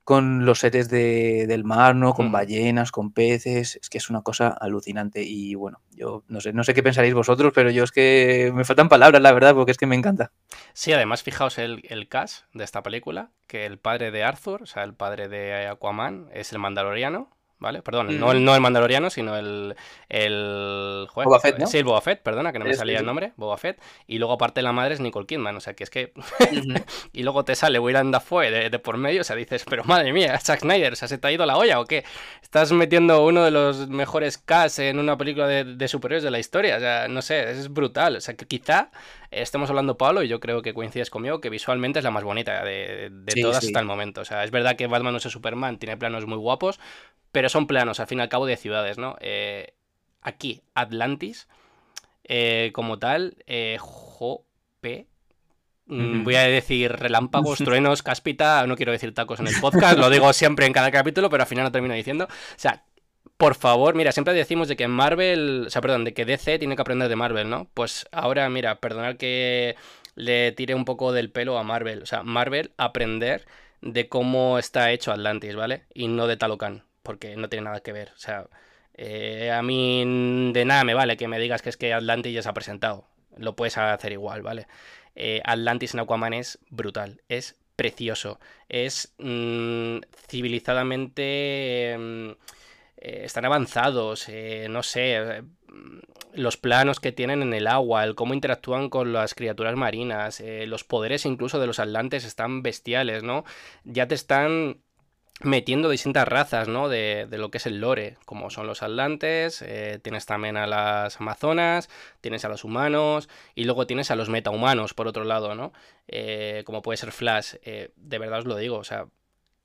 con los seres de, del mar, ¿no? Con ballenas, con peces, es que es una cosa alucinante. Y bueno, yo no sé, no sé qué pensaréis vosotros, pero yo es que me faltan palabras, la verdad, porque es que me encanta.
Sí, además, fijaos el, el cast de esta película, que el padre de Arthur, o sea, el padre de Aquaman, es el mandaloriano, ¿vale? Perdón, no, el, no el Mandaloriano, sino el. el
Boba Fett, ¿no?
Sí, el Boba Fett, perdona, que no me salía el nombre, Boba Fett. Y luego, aparte, la madre es Nicole Kidman, o sea, que es que. y luego te sale Willem Dafoe de, de por medio, o sea, dices, pero madre mía, Zack Snyder, o sea, ¿se te ha ido la olla o qué? Estás metiendo uno de los mejores casts en una película de, de superhéroes de la historia, o sea, no sé, es brutal, o sea, que quizá estemos hablando, Pablo, y yo creo que coincides conmigo, que visualmente es la más bonita de, todas hasta el momento. O sea, es verdad que Batman no es Superman, tiene planos muy guapos, pero son planos, al fin y al cabo, de ciudades, ¿no? Eh, aquí, Atlantis, eh, como tal, eh, Jope. Mm, voy a decir relámpagos, truenos, cáspita, no quiero decir tacos en el podcast, lo digo siempre en cada capítulo, pero al final no termino diciendo. O sea, por favor, mira, siempre decimos de que Marvel, o sea, perdón, de que DC tiene que aprender de Marvel, ¿no? Pues ahora, mira, perdonad que le tire un poco del pelo a Marvel. O sea, Marvel aprender de cómo está hecho Atlantis, ¿vale? Y no de Talocan porque no tiene nada que ver. O sea, eh, a mí de nada me vale que me digas que es que Atlantis ya se ha presentado. Lo puedes hacer igual, ¿vale? Eh, Atlantis en Aquaman es brutal, es precioso, es mm, civilizadamente... Mm, eh, están avanzados, no sé, los planos que tienen en el agua, el cómo interactúan con las criaturas marinas, los poderes incluso de los atlantes están bestiales, ¿no? Ya te están metiendo distintas razas, ¿no? De, de, lo que es el lore, como son los atlantes, eh, tienes también a las amazonas, tienes a los humanos y luego tienes a los metahumanos, por otro lado, ¿no? Eh, como puede ser Flash, eh, de verdad os lo digo, o sea,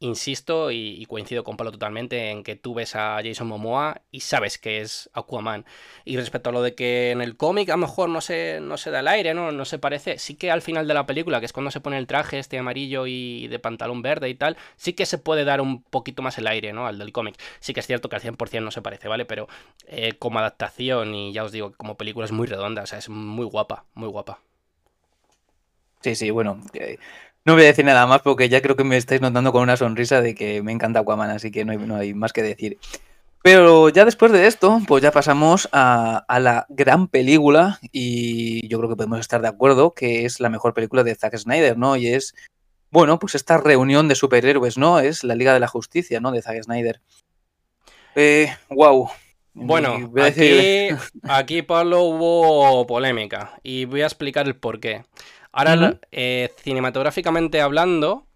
insisto y, coincido con Pablo totalmente en que tú ves a Jason Momoa y sabes que es Aquaman. Y respecto a lo de que en el cómic a lo mejor no se, no se da el aire, ¿no? no se parece, sí que al final de la película, que es cuando se pone el traje este amarillo y de pantalón verde y tal, sí que se puede dar un poquito más el aire, ¿no? Al del cómic. Sí que es cierto que al 100% no se parece, ¿vale? Pero eh, como adaptación y ya os digo, como película es muy redonda, o sea, es muy guapa, muy guapa.
Sí, sí, bueno, eh, no voy a decir nada más porque ya creo que me estáis notando con una sonrisa de que me encanta Aquaman, así que no hay, más que decir. Pero ya después de esto, pues ya pasamos a, la gran película y yo creo que podemos estar de acuerdo que es la mejor película de Zack Snyder, ¿no? Y es, bueno, pues esta reunión de superhéroes, ¿no? Es la Liga de la Justicia, ¿no? De Zack Snyder. Eh, wow.
Bueno, aquí, aquí, Pablo, hubo polémica y voy a explicar el Ahora, eh, cinematográficamente hablando,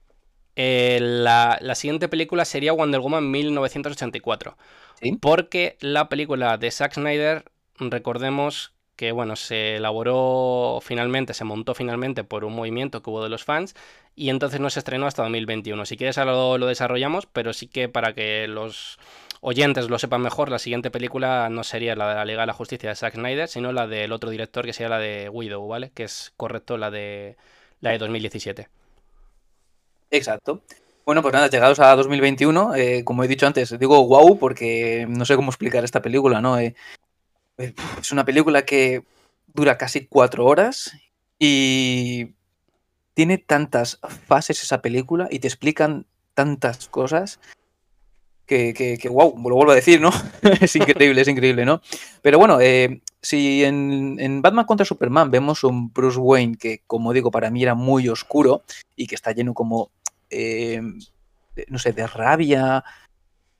eh, la, siguiente película sería Wonder Woman 1984. Porque la película de Zack Snyder, recordemos que bueno, se elaboró finalmente, se montó finalmente por un movimiento que hubo de los fans y entonces no se estrenó hasta 2021. Si quieres ahora lo desarrollamos, pero sí que para que los oyentes lo sepan mejor, la siguiente película no sería la de la Liga de la Justicia de Zack Snyder, sino la del otro director que sería la de Widow, ¿vale? Que es correcto la de la de 2017.
Exacto. Bueno, pues nada, llegados a 2021, eh, como he dicho antes, digo wow porque no sé cómo explicar esta película, ¿no? Eh, eh, es una película que dura casi cuatro horas y tiene tantas fases esa película y te explican tantas cosas que, que, wow, lo vuelvo a decir, ¿no? es increíble, es increíble, ¿no? Pero bueno, eh, si en, Batman contra Superman vemos un Bruce Wayne que, como digo, para mí era muy oscuro y que está lleno como, eh, no sé, de rabia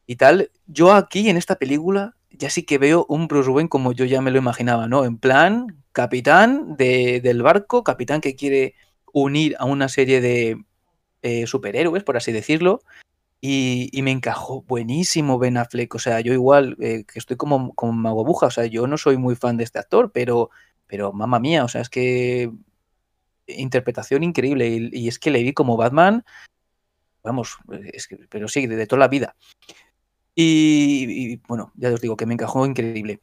y tal, yo aquí en esta película ya sí que veo un Bruce Wayne como yo ya me lo imaginaba, ¿no? En plan, capitán del barco, capitán que quiere unir a una serie de eh, superhéroes, por así decirlo, y, me encajó buenísimo Ben Affleck. O sea, yo igual, eh, que estoy como, como mago buja, o sea, yo no soy muy fan de este actor, pero, pero mamá mía, o sea, es que interpretación increíble. Y, es que le vi como Batman, vamos, es que, pero sí, de, toda la vida. Y, bueno, ya os digo que me encajó increíble.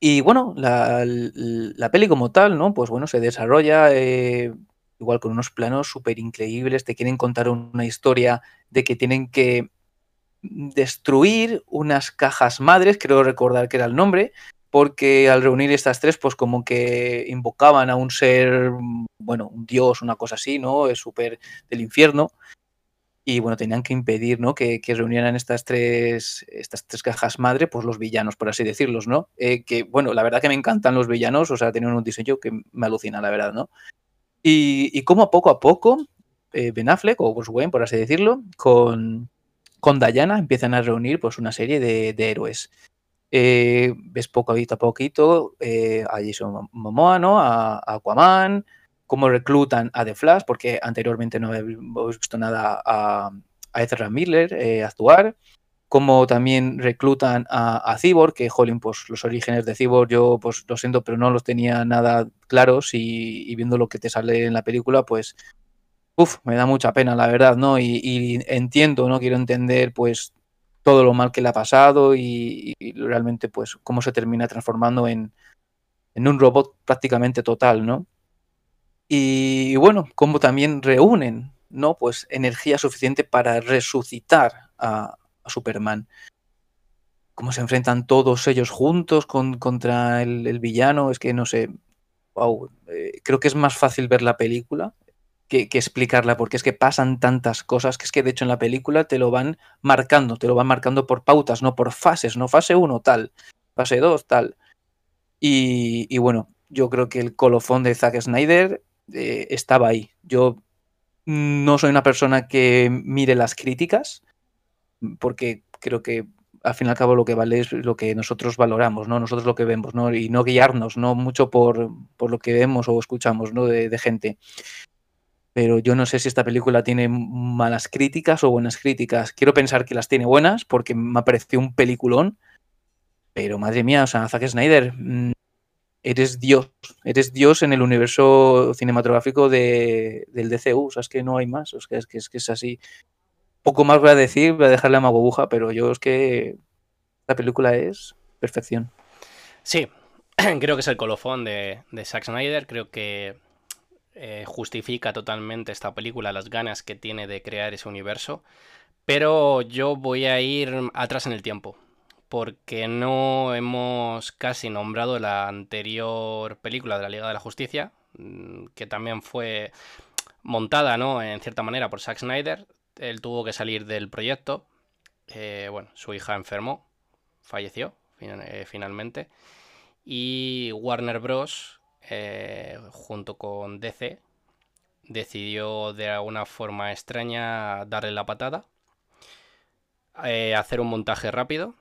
Y bueno, la, la, peli como tal, ¿no? Pues bueno, se desarrolla eh, igual con unos planos súper increíbles, te quieren contar una historia de que tienen que destruir unas cajas madres, creo recordar que era el nombre, porque al reunir estas tres, pues como que invocaban a un ser, bueno, un dios, una cosa así, ¿no? Es súper del infierno. Y bueno, tenían que impedir, ¿no? Que, reunieran estas tres, estas tres cajas madre, pues los villanos, por así decirlos, ¿no? Eh, que bueno, la verdad que me encantan los villanos, o sea, tienen un diseño que me alucina, la verdad, ¿no? Y, y como poco a poco, eh, Ben Affleck, o Bruce Wayne, por así decirlo, con, con Diana empiezan a reunir pues una serie de, de héroes. Eh, ves poquito a poquito eh, a Jason Momoa, ¿no? A, a, Aquaman, cómo reclutan a The Flash, porque anteriormente no habíamos visto nada a, a Ezra Miller eh, actuar, cómo también reclutan a, a, Cyborg, que, jolín, pues los orígenes de Cyborg yo, pues lo siento, pero no los tenía nada claros y, viendo lo que te sale en la película, pues, uff, me da mucha pena, la verdad, ¿no? Y, entiendo, ¿no? Quiero entender, pues, todo lo mal que le ha pasado y, realmente pues cómo se termina transformando en, en, un robot prácticamente total, ¿no? Y, bueno, cómo también reúnen, ¿no? Pues energía suficiente para resucitar a, a Superman. Cómo se enfrentan todos ellos juntos con, contra el, villano, es que no sé, wow, eh, creo que es más fácil ver la película que, explicarla, porque es que pasan tantas cosas que es que de hecho en la película te lo van marcando, te lo van marcando por pautas, no por fases, no fase 1 tal, fase 2 tal. Y, bueno, yo creo que el colofón de Zack Snyder eh, estaba ahí. Yo no soy una persona que mire las críticas, porque creo que al fin y al cabo lo que vale es lo que nosotros valoramos, ¿no? Nosotros lo que vemos, ¿no? Y no guiarnos, no mucho por, por lo que vemos o escuchamos, ¿no? De, gente pero yo no sé si esta película tiene malas críticas o buenas críticas. Quiero pensar que las tiene buenas porque me ha parecido un peliculón, pero madre mía, o sea, Zack Snyder, mmm, eres Dios, eres Dios en el universo cinematográfico de, del DCU, o sea, es que no hay más, o que, es que es así. Poco más voy a decir, voy a dejarle a Magobuja, pero yo es que la película es perfección.
Sí, creo que es el colofón de, de Zack Snyder, creo que eh, justifica totalmente esta película las ganas que tiene de crear ese universo. Pero yo voy a ir atrás en el tiempo. Porque no hemos casi nombrado la anterior película de la Liga de la Justicia. Mm, que también fue montada, ¿no? En cierta manera por Zack Snyder. Él tuvo que salir del proyecto. Eh, bueno, su hija enfermó. Falleció eh, finalmente. Y Warner Bros eh, junto con DC, decidió de alguna forma extraña darle la patada, hacer un montaje rápido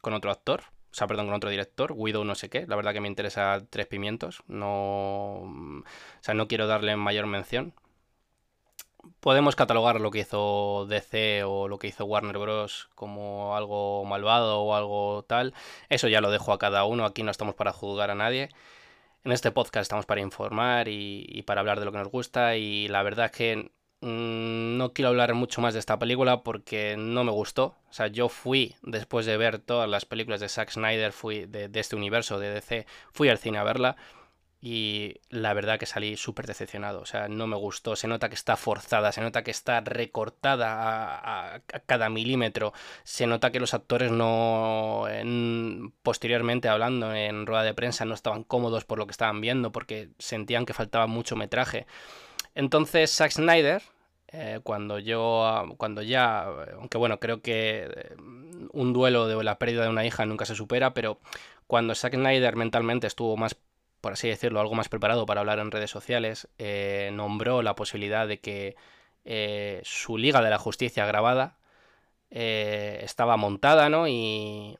con otro actor, o sea, perdón, con otro director, Widow no sé qué, la verdad que me interesa tres pimientos, no, o sea, no quiero darle mayor mención. Podemos catalogar lo que hizo DC o lo que hizo Warner Bros. como algo malvado o algo tal. Eso ya lo dejo a cada uno. Aquí no estamos para juzgar a nadie. En este podcast estamos para informar y, para hablar de lo que nos gusta y la verdad es que mmm, no quiero hablar mucho más de esta película porque no me gustó. O sea, yo fui, después de ver todas las películas de Zack Snyder, fui de, de este universo de DC, fui al cine a verla y la verdad que salí súper decepcionado. O sea, no me gustó. Se nota que está forzada, se nota que está recortada a, a, cada milímetro. Se nota que los actores no. En, posteriormente hablando en rueda de prensa no estaban cómodos por lo que estaban viendo porque sentían que faltaba mucho metraje. Entonces, Zack Snyder. Eh, cuando yo, cuando ya, aunque bueno, creo que eh, un duelo de la pérdida de una hija nunca se supera, pero cuando Zack Snyder mentalmente estuvo más por así decirlo, algo más preparado para hablar en redes sociales, eh, nombró la posibilidad de que eh, su Liga de la Justicia grabada eh, estaba montada, ¿no? Y,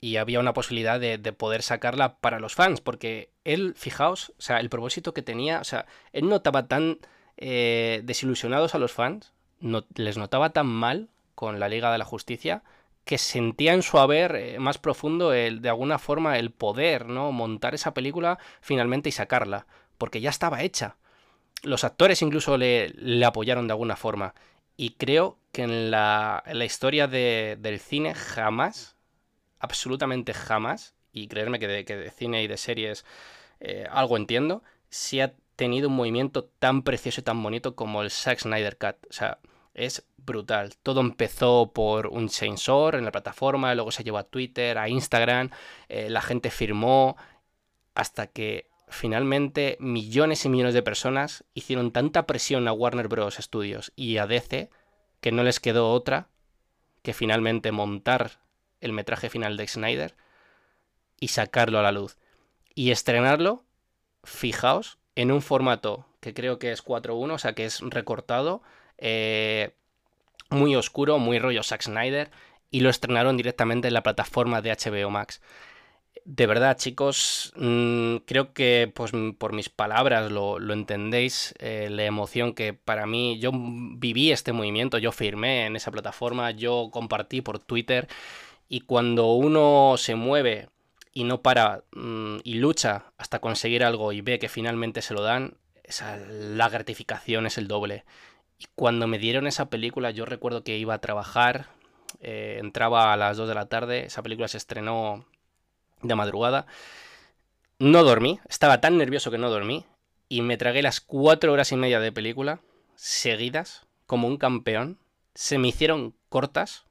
y había una posibilidad de, de, poder sacarla para los fans, porque él, fijaos, o sea, el propósito que tenía, o sea, él notaba tan desilusionados a los fans, no, les notaba tan mal con la Liga de la Justicia, que sentía en su haber eh, más profundo el, de alguna forma el poder, ¿no? Montar esa película finalmente y sacarla, porque ya estaba hecha. Los actores incluso le, apoyaron de alguna forma. Y creo que en la, en la historia de, del cine jamás, absolutamente jamás, y creerme que de, que de cine y de series eh, algo entiendo, si ha tenido un movimiento tan precioso y tan bonito como el Zack Snyder Cut. O sea, es brutal. Todo empezó por un chainsaw en la plataforma, luego se llevó a Twitter, a Instagram, eh, la gente firmó, hasta que finalmente millones y millones de personas hicieron tanta presión a Warner Bros. Studios y a DC que no les quedó otra que finalmente montar el metraje final de Snyder y sacarlo a la luz. Y estrenarlo, fijaos, en un formato que creo que es 4.1, o sea que es recortado, eh, muy oscuro, muy rollo Zack Snyder, y lo estrenaron directamente en la plataforma de HBO Max. De verdad, chicos, mm, creo que pues, por mis palabras lo, entendéis, eh, la emoción que para mí, yo viví este movimiento, yo firmé en esa plataforma, yo compartí por Twitter, y cuando uno se mueve y no para mm, y lucha hasta conseguir algo y ve que finalmente se lo dan, esa, la gratificación es el doble. Cuando me dieron esa película, yo recuerdo que iba a trabajar, eh, entraba a las 2 de la tarde, esa película se estrenó de madrugada. No dormí, estaba tan nervioso que no dormí y me tragué las 4 horas y media de película seguidas como un campeón. Se me hicieron cortas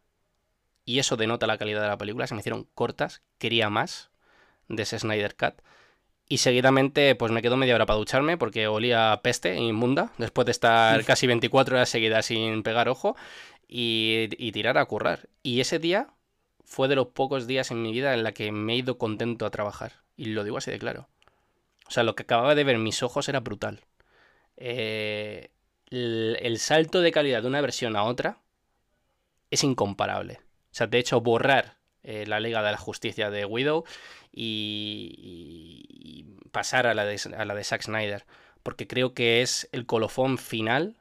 y eso denota la calidad de la película, se me hicieron cortas, quería más de ese Snyder Cut. Y seguidamente, pues me quedo media hora para ducharme porque olía peste inmunda después de estar casi 24 horas seguidas sin pegar ojo y, tirar a currar. Y ese día fue de los pocos días en mi vida en la que me he ido contento a trabajar. Y lo digo así de claro. O sea, lo que acababa de ver en mis ojos era brutal. Eh, el, salto de calidad de una versión a otra es incomparable. O sea, de hecho, borrar eh, la Liga de la Justicia de Widow y, pasar a la, de, a la de Zack Snyder. Porque creo que es el colofón final.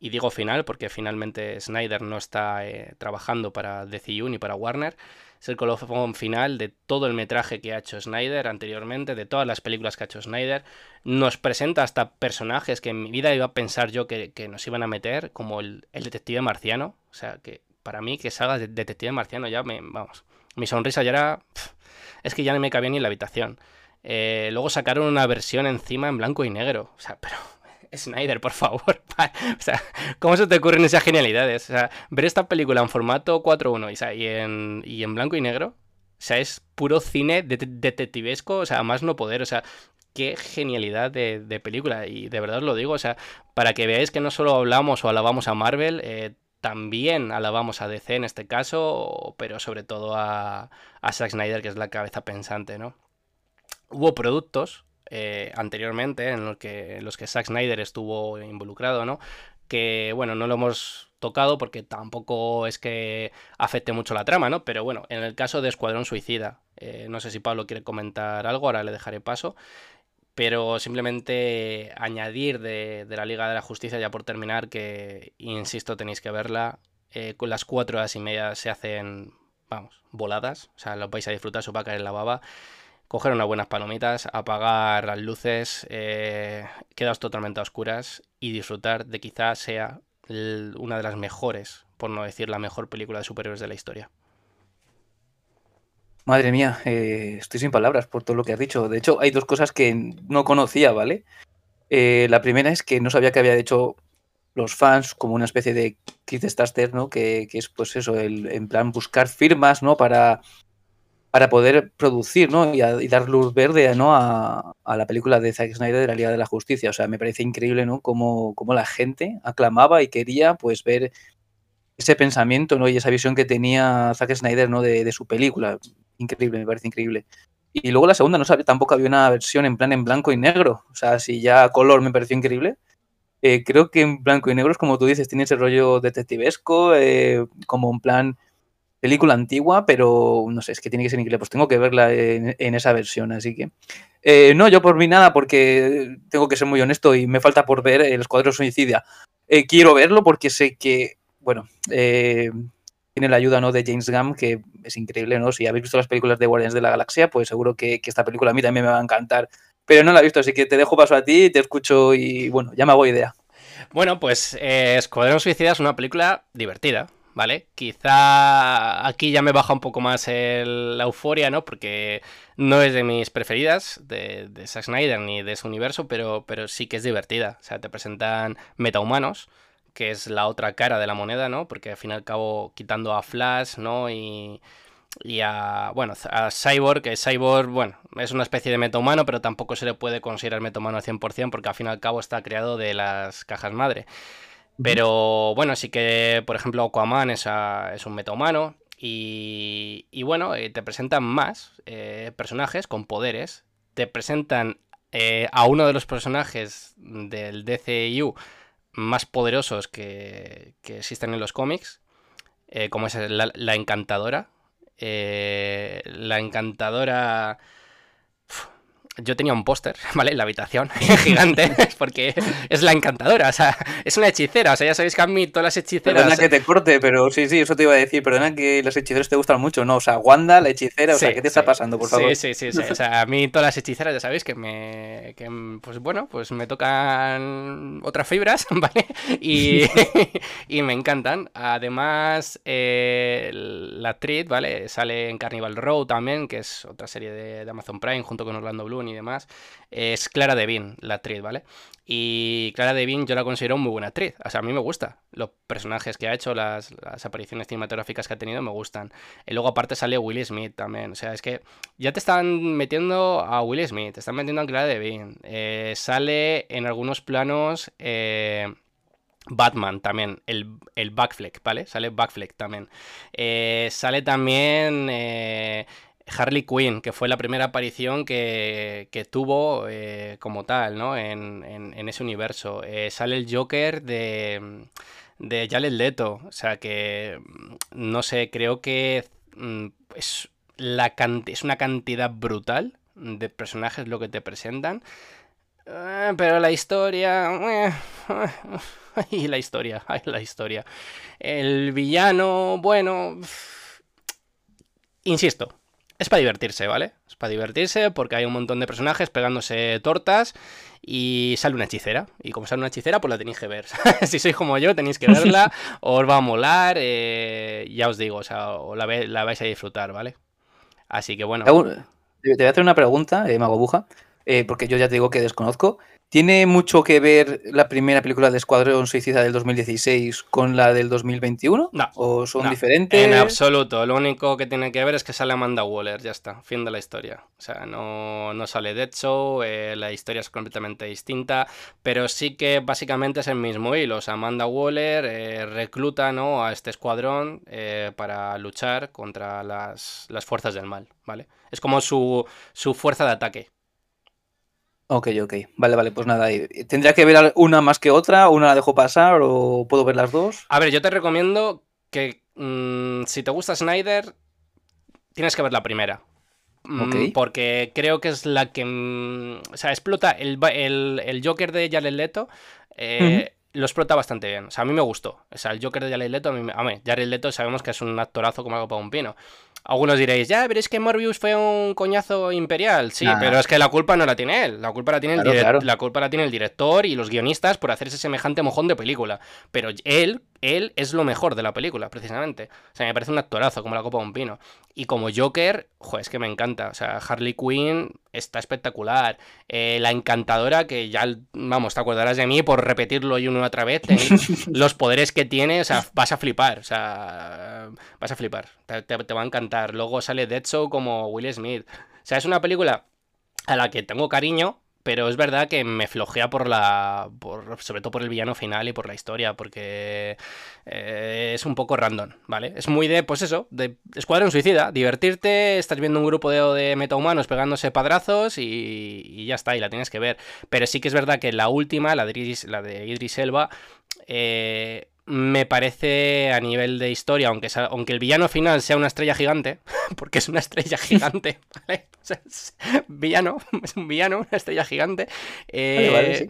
Y digo final porque finalmente Snyder no está eh, trabajando para DCU ni para Warner. Es el colofón final de todo el metraje que ha hecho Snyder anteriormente, de todas las películas que ha hecho Snyder. Nos presenta hasta personajes que en mi vida iba a pensar yo que, nos iban a meter, como el, el detective marciano. O sea, que para mí que salga de detective marciano ya me, vamos, mi sonrisa ya era, es que ya no me cabía ni en la habitación. Eh, luego sacaron una versión encima en blanco y negro, o sea, pero Snyder, por favor. o sea, ¿cómo se te ocurren esas genialidades? O sea, ver esta película en formato 4.1 y, en, y en blanco y negro, o sea, es puro cine detectivesco, o sea, más no poder, o sea, qué genialidad de, película. Y de verdad os lo digo, o sea, para que veáis que no solo hablamos o alabamos a Marvel, eh, también alabamos a DC en este caso, pero sobre todo a, a Zack Snyder, que es la cabeza pensante, ¿no? Hubo productos eh, anteriormente en los, que, los que Zack Snyder estuvo involucrado, ¿no? Que, bueno, no lo hemos tocado porque tampoco es que afecte mucho la trama, ¿no? Pero bueno, en el caso de Escuadrón Suicida, eh, no sé si Pablo quiere comentar algo, ahora le dejaré paso pero simplemente añadir de, la Liga de la Justicia, ya por terminar, que, insisto, tenéis que verla, eh, con las cuatro horas y media se hacen, vamos, voladas, o sea, lo vais a disfrutar, se va a caer la baba, coger unas buenas palomitas, apagar las luces, eh, quedaos totalmente a oscuras y disfrutar de quizás sea una de las mejores, por no decir la mejor película de superhéroes de la historia.
Madre mía, eh, estoy sin palabras por todo lo que has dicho. De hecho, hay dos cosas que no conocía, ¿vale? Eh, la primera es que no sabía que había hecho los fans como una especie de Kickstarter, ¿no? Que, es pues eso, el, en plan buscar firmas, ¿no? Para, para poder producir, ¿no? Y, dar luz verde, ¿no? A, la película de Zack Snyder de la Liga de la Justicia. O sea, me parece increíble, ¿no? Cómo, cómo la gente aclamaba y quería, pues, ver ese pensamiento, ¿no? Y esa visión que tenía Zack Snyder, ¿no? De, su película increíble, me parece increíble. Y luego la segunda, no sabía, tampoco había una versión en plan en blanco y negro. O sea, si ya color me pareció increíble. Eh, creo que en blanco y negro es como tú dices, tiene ese rollo detectivesco, eh, como en plan película antigua, pero no sé, es que tiene que ser increíble. Pues tengo que verla en, esa versión, así que. Eh, no, yo por mí nada, porque tengo que ser muy honesto y me falta por ver el Escuadrón Suicida. quiero verlo porque sé que, bueno, tiene la ayuda ¿no? de James Gunn, que es increíble, ¿no? Si habéis visto las películas de Guardians de la Galaxia, pues seguro que, esta película a mí también me va a encantar. Pero no la he visto, así que te dejo paso a ti, te escucho y bueno, ya me hago idea.
Bueno, pues eh, Escuadrón Suicida es una película divertida, ¿vale? Quizá aquí ya me baja un poco más la euforia, ¿no? Porque no es de mis preferidas de, de Zack Snyder ni de su universo, pero, pero sí que es divertida. O sea, te presentan metahumanos que es la otra cara de la moneda, ¿no? Porque al fin y al cabo, quitando a Flash, ¿no? Y, y a, bueno, a Cyborg, que Cyborg, bueno, es una especie de metahumano, pero tampoco se le puede considerar metahumano al 100% porque al fin y al cabo está creado de las cajas madre. Pero bueno, sí que, por ejemplo, Aquaman es, es un metahumano y, y bueno, eh, te presentan más eh, personajes con poderes. Te presentan eh, a uno de los personajes del DCU más poderosos que, que existen en los cómics, como es la Encantadora, eh, la encantadora yo tenía un póster, ¿vale? En la habitación, gigante, porque es la encantadora, o sea, es una hechicera, o sea, ya sabéis que a mí todas las hechiceras...
Perdona que te corte, pero sí, sí, eso te iba a decir, perdona que las hechiceras te gustan mucho, ¿no? O sea, Wanda, la hechicera, o sea, ¿qué te está pasando, por favor?
Sí, sí, sí, o sea, a mí todas las hechiceras ya sabéis que me... Que, pues bueno, pues me tocan otras fibras, ¿vale? Y, y me encantan. Además, eh, la actriz, ¿vale? Sale en Carnival Row también, que es otra serie de, de Amazon Prime, junto con Orlando Bloom y demás, es Clara Devine, la actriz, ¿vale? Y Clara Devine yo la considero muy buena actriz. O sea, a mí me gusta. Los personajes que ha hecho, las, apariciones cinematográficas que ha tenido, me gustan. Y luego aparte sale Will Smith también. O sea, es que ya te están metiendo a Will Smith, te están metiendo a Clara Devine. Eh, sale en algunos planos... Eh, Batman también, el, el Backfleck, ¿vale? Sale Backfleck también. Eh, sale también Harley Quinn, que fue la primera aparición que, tuvo eh, como tal, ¿no? En, ese universo. Eh, sale el Joker de, de Jared Leto. O sea que, mm, no sé, creo que mm, es, la es una cantidad brutal de personajes lo que te presentan. Eh, pero la historia... y la historia, ay, la historia. El villano, bueno... Insisto, es para divertirse, ¿vale? Es para divertirse porque hay un montón de personajes pegándose tortas y sale una hechicera. Y como sale una hechicera, pues la tenéis que ver. si sois como yo, tenéis que verla, os va a molar, eh, ya os digo, o sea, la, la, vais a disfrutar, ¿vale? Así que bueno. Te
voy a hacer una pregunta, eh, Mago Buja, eh, porque yo ya te digo que desconozco. ¿Tiene mucho que ver la primera película de Escuadrón Suicida del 2016 con la del 2021?
No.
¿O son diferentes?
En absoluto. Lo único que tiene que ver es que sale Amanda Waller, ya está. Fin de la historia. O sea, no, no sale Dead Show, eh, la historia es completamente distinta, pero sí que básicamente es el mismo hilo. O sea, Amanda Waller eh, recluta ¿no? a este escuadrón eh, para luchar contra las, las, fuerzas del mal, ¿vale? Es como su, su fuerza de ataque.
Ok, ok. Vale, vale, pues nada. ¿Tendría que ver una más que otra? ¿Una la dejo pasar o puedo ver las dos?
A ver, yo te recomiendo que mm, si te gusta Snyder, tienes que ver la primera. Mm, porque creo que es la que. Mm, o sea, explota el, el, Joker de Jared Leto. Eh, lo explota bastante bien. O sea, a mí me gustó. O sea, el Joker de Jared Leto, a mí, a mí Jared Leto sabemos que es un actorazo como algo para un pino. Algunos diréis, ya, veréis que Morbius fue un coñazo imperial. Sí, pero es que la culpa no la tiene él. La culpa la tiene, el la culpa la tiene el director y los guionistas por hacerse semejante mojón de película. Pero él, él es lo mejor de la película, precisamente. O sea, me parece un actorazo como la copa de un pino. Y como Joker, joder, es que me encanta. O sea, Harley Quinn está espectacular. Eh, la encantadora, que ya, vamos, te acordarás de mí por repetirlo y una y otra vez. los poderes que tiene, o sea, vas a flipar. O sea, vas a flipar. Te, va a encantar. Luego sale Dead Show como Will Smith. O sea, es una película a la que tengo cariño, pero es verdad que me flojea por la. Por, sobre todo por el villano final y por la historia, porque eh, es un poco random, ¿vale? Es muy de, pues eso, de escuadrón suicida, divertirte, estás viendo un grupo de, de metahumanos pegándose padrazos y, ya está, y la tienes que ver. Pero sí que es verdad que la última, la de Idris, la de Idris Elba, eh, me parece a nivel de historia, aunque, aunque el villano final sea una estrella gigante, porque es una estrella gigante, ¿vale? es villano, es un villano, una estrella gigante. Eh,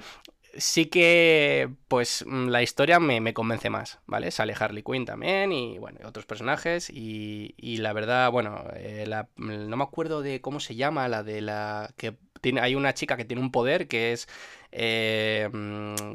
sí. que, pues, mm, la historia me, convence más, ¿vale? Sale Harley Quinn también y, bueno, otros personajes y, y la verdad, bueno, eh, no me acuerdo de cómo se llama, la de la... que tiene, hay una chica que tiene un poder que es... Eh, mm,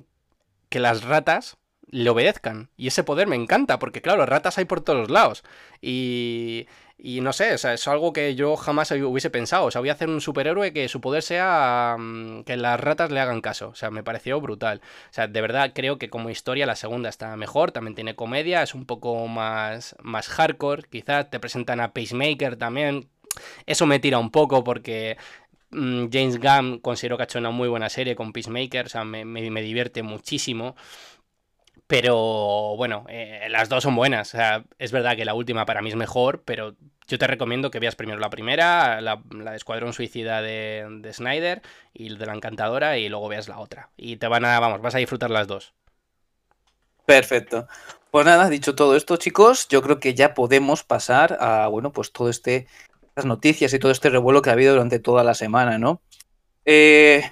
que las ratas le obedezcan. Y ese poder me encanta, porque claro, ratas hay por todos lados. Y, y no sé, o sea, es algo que yo jamás hubiese pensado. O sea, voy a hacer un superhéroe que su poder sea mm, que las ratas le hagan caso. O sea, me pareció brutal. O sea, de verdad creo que como historia la segunda está mejor, también tiene comedia, es un poco más, más hardcore. Quizás te presentan a Pacemaker también. Eso me tira un poco porque mm, James Gunn considero que ha hecho una muy buena serie con Peacemaker, o sea, me, me divierte muchísimo. Pero bueno, eh, las dos son buenas. O sea, es verdad que la última para mí es mejor, pero yo te recomiendo que veas primero la primera, la, de Escuadrón Suicida de, de, Snyder y de la Encantadora, y luego veas la otra. Y te van a, vamos, vas a disfrutar las dos.
Perfecto. Pues nada, dicho todo esto, chicos, yo creo que ya podemos pasar a, bueno, pues todo este, las noticias y todo este revuelo que ha habido durante toda la semana, ¿no? Eh,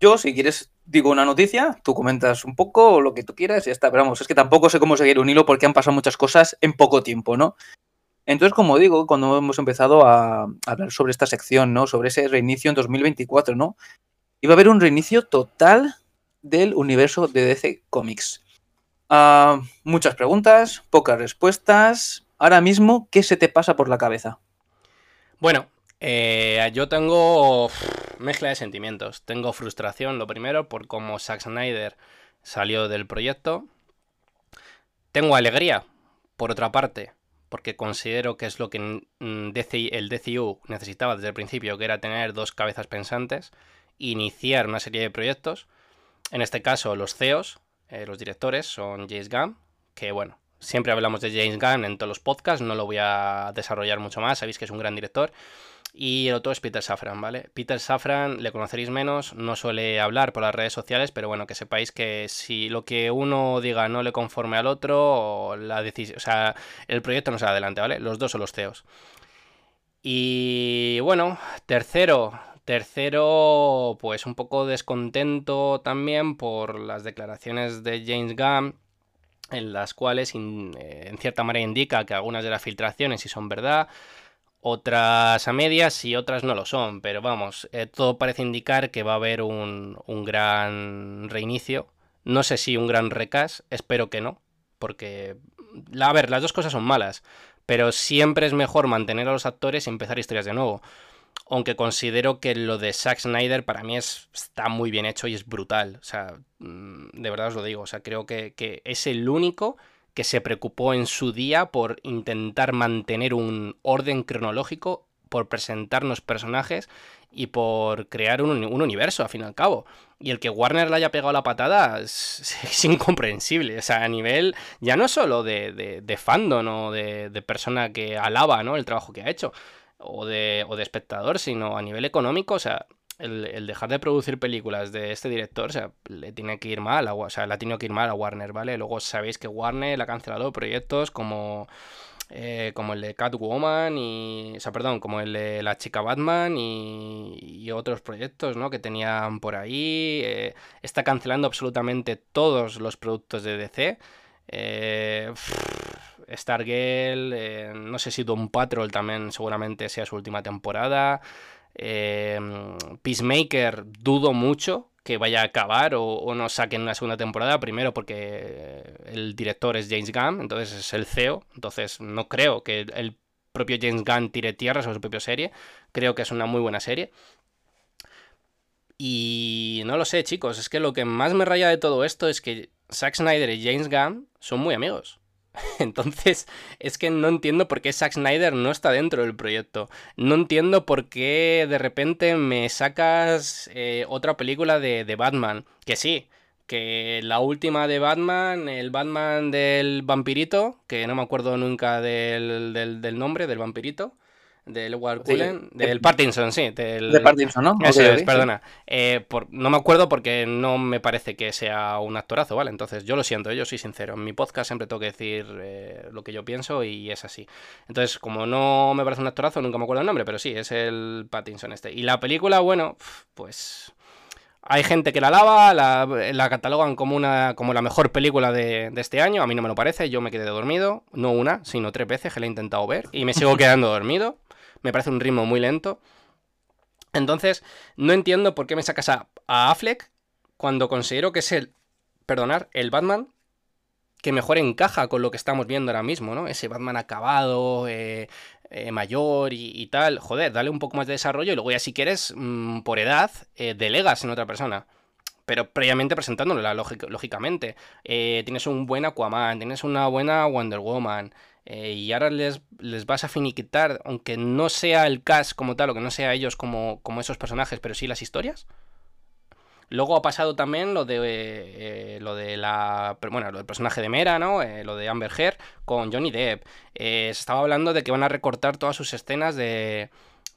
yo, si quieres, digo una noticia, tú comentas un poco lo que tú quieras y ya está. Pero vamos, es que tampoco sé cómo seguir un hilo porque han pasado muchas cosas en poco tiempo, ¿no? Entonces, como digo, cuando hemos empezado a hablar sobre esta sección, ¿no? Sobre ese reinicio en 2024, ¿no? Iba a haber un reinicio total del universo de DC Comics. Ah, muchas preguntas, pocas respuestas. Ahora mismo, ¿qué se te pasa por la cabeza?
Bueno, eh, yo tengo mezcla de sentimientos. Tengo frustración, lo primero, por cómo Zack Snyder salió del proyecto. Tengo alegría, por otra parte, porque considero que es lo que el DCU necesitaba desde el principio, que era tener dos cabezas pensantes, iniciar una serie de proyectos. En este caso, los CEOs, eh, los directores, son James Gunn, que bueno, siempre hablamos de James Gunn en todos los podcasts, no lo voy a desarrollar mucho más, sabéis que es un gran director. Y el otro es Peter Safran, ¿vale? Peter Safran le conoceréis menos, no suele hablar por las redes sociales, pero bueno, que sepáis que si lo que uno diga no le conforme al otro, la decisión, o sea, el proyecto no sale adelante, ¿vale? Los dos son los CEOs. Y bueno, tercero, tercero, pues un poco descontento también por las declaraciones de James Gunn en las cuales eh, en cierta manera indica que algunas de las filtraciones sí son verdad, otras a medias y otras no lo son, pero vamos, eh, todo parece indicar que va a haber un, gran reinicio. No sé si un gran recas, espero que no, porque, a ver, las dos cosas son malas, pero siempre es mejor mantener a los actores y empezar historias de nuevo. Aunque considero que lo de Zack Snyder para mí es, está muy bien hecho y es brutal. O sea, mm, de verdad os lo digo. O sea, creo que es el único que se preocupó en su día por intentar mantener un orden cronológico, por presentarnos personajes y por crear un, universo, al fin y al cabo. Y el que Warner le haya pegado la patada es, incomprensible. O sea, a nivel ya no solo de, de, de fandom o de, persona que alaba ¿no? el trabajo que ha hecho, o de, o de espectador, sino a nivel económico, o sea, el, dejar de producir películas de este director, o sea, le tiene que ir mal, a, o sea, le ha tenido que ir mal a Warner, ¿vale? Luego sabéis que Warner ha cancelado proyectos como... Eh, como el de Catwoman y. O sea, perdón, como el de la chica Batman y, otros proyectos, ¿no? Que tenían por ahí. Eh, está cancelando absolutamente todos los productos de DC. Eh, Stargirl, no sé si Don Patrol también seguramente sea su última temporada. Em, Peacemaker dudo mucho que vaya a acabar o, no saquen una segunda temporada, primero porque el director es James Gunn, entonces es el CEO, entonces no creo que el propio James Gunn tire tierra sobre su propia serie, creo que es una muy buena serie. Y no lo sé, chicos, es que lo que más me raya de todo esto es que Zack Snyder y James Gunn son muy amigos. Entonces, es que no entiendo por qué Zack Snyder no está dentro del proyecto. No entiendo por qué de repente me sacas eh, otra película de, Batman. Que sí, que la última de Batman, el Batman del vampirito, que no me acuerdo nunca del, del, del nombre del vampirito del Edward Cullen, del Parkinson, sí. Del,
de Parkinson, ¿no?
Eso es, perdona. Eh, por, no me acuerdo porque no me parece que sea un actorazo, ¿vale? Entonces, yo lo siento, yo soy sincero. En mi podcast siempre tengo que decir eh, lo que yo pienso y es así. Entonces, como no me parece un actorazo, nunca me acuerdo el nombre, pero sí, es el Pattinson este. Y la película, bueno, pues... Hay gente que la alaba, la, la, catalogan como, una, como la mejor película de, de, este año. A mí no me lo parece, yo me quedé dormido. No una, sino tres veces que la he intentado ver y me sigo quedando dormido me parece un ritmo muy lento. Entonces, no entiendo por qué me sacas a, Affleck cuando considero que es el, perdonar, el Batman que mejor encaja con lo que estamos viendo ahora mismo, ¿no? Ese Batman acabado, eh, eh, mayor y, tal. Joder, dale un poco más de desarrollo y luego ya si quieres, mm, por edad, eh, delegas en otra persona. Pero previamente presentándola, lógicamente. tienes un buen Aquaman, tienes una buena Wonder Woman. y ahora les, les, vas a finiquitar, aunque no sea el cast como tal, o que no sea ellos como, como esos personajes, pero sí las historias. Luego ha pasado también lo de eh, lo de la bueno, lo del personaje de Mera, ¿no? Eh, lo de Amber Heard con Johnny Depp. Eh, se estaba hablando de que van a recortar todas sus escenas de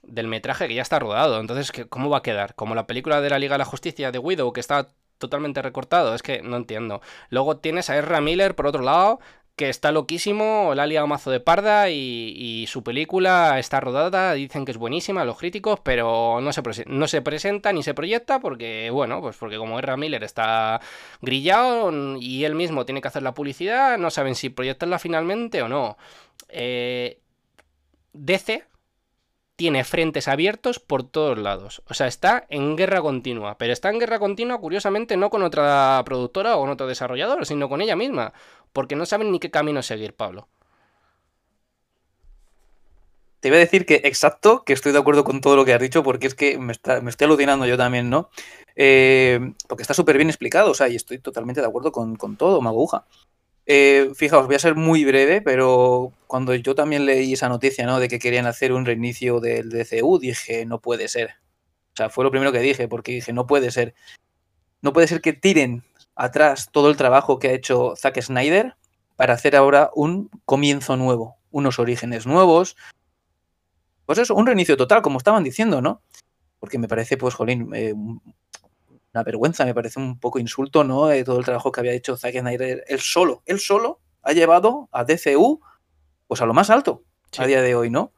del metraje que ya está rodado. Entonces, ¿cómo va a quedar? Como la película de la Liga de la Justicia de Widow que está totalmente recortado, es que no entiendo. Luego tienes a Ezra Miller por otro lado, que está loquísimo, la ha liado mazo de parda y, su película está rodada, dicen que es buenísima, los críticos, pero no se, no se presenta ni se proyecta porque, bueno, pues porque como R. Miller está grillado y él mismo tiene que hacer la publicidad, no saben si proyectarla finalmente o no. Eh, DC tiene frentes abiertos por todos lados. O sea, está en guerra continua. Pero está en guerra continua, curiosamente, no con otra productora o con otro desarrollador, sino con ella misma porque no saben ni qué camino seguir, Pablo.
Te iba a decir que exacto, que estoy de acuerdo con todo lo que has dicho, porque es que me, estoy alucinando yo también, ¿no? Eh, porque está súper bien explicado, o sea, y estoy totalmente de acuerdo con, todo, Maguja. Eh, fijaos, voy a ser muy breve, pero cuando yo también leí esa noticia, ¿no? De que querían hacer un reinicio del DCU, dije, no puede ser. O sea, fue lo primero que dije, porque dije, no puede ser. No puede ser que tiren atrás todo el trabajo que ha hecho Zack Snyder para hacer ahora un comienzo nuevo, unos orígenes nuevos. Pues eso, un reinicio total, como estaban diciendo, ¿no? Porque me parece, pues, jolín, eh, una vergüenza, me parece un poco insulto, ¿no? De todo el trabajo que había hecho Zack Snyder, él solo, él solo ha llevado a DCU, pues a lo más alto a día de hoy, ¿no?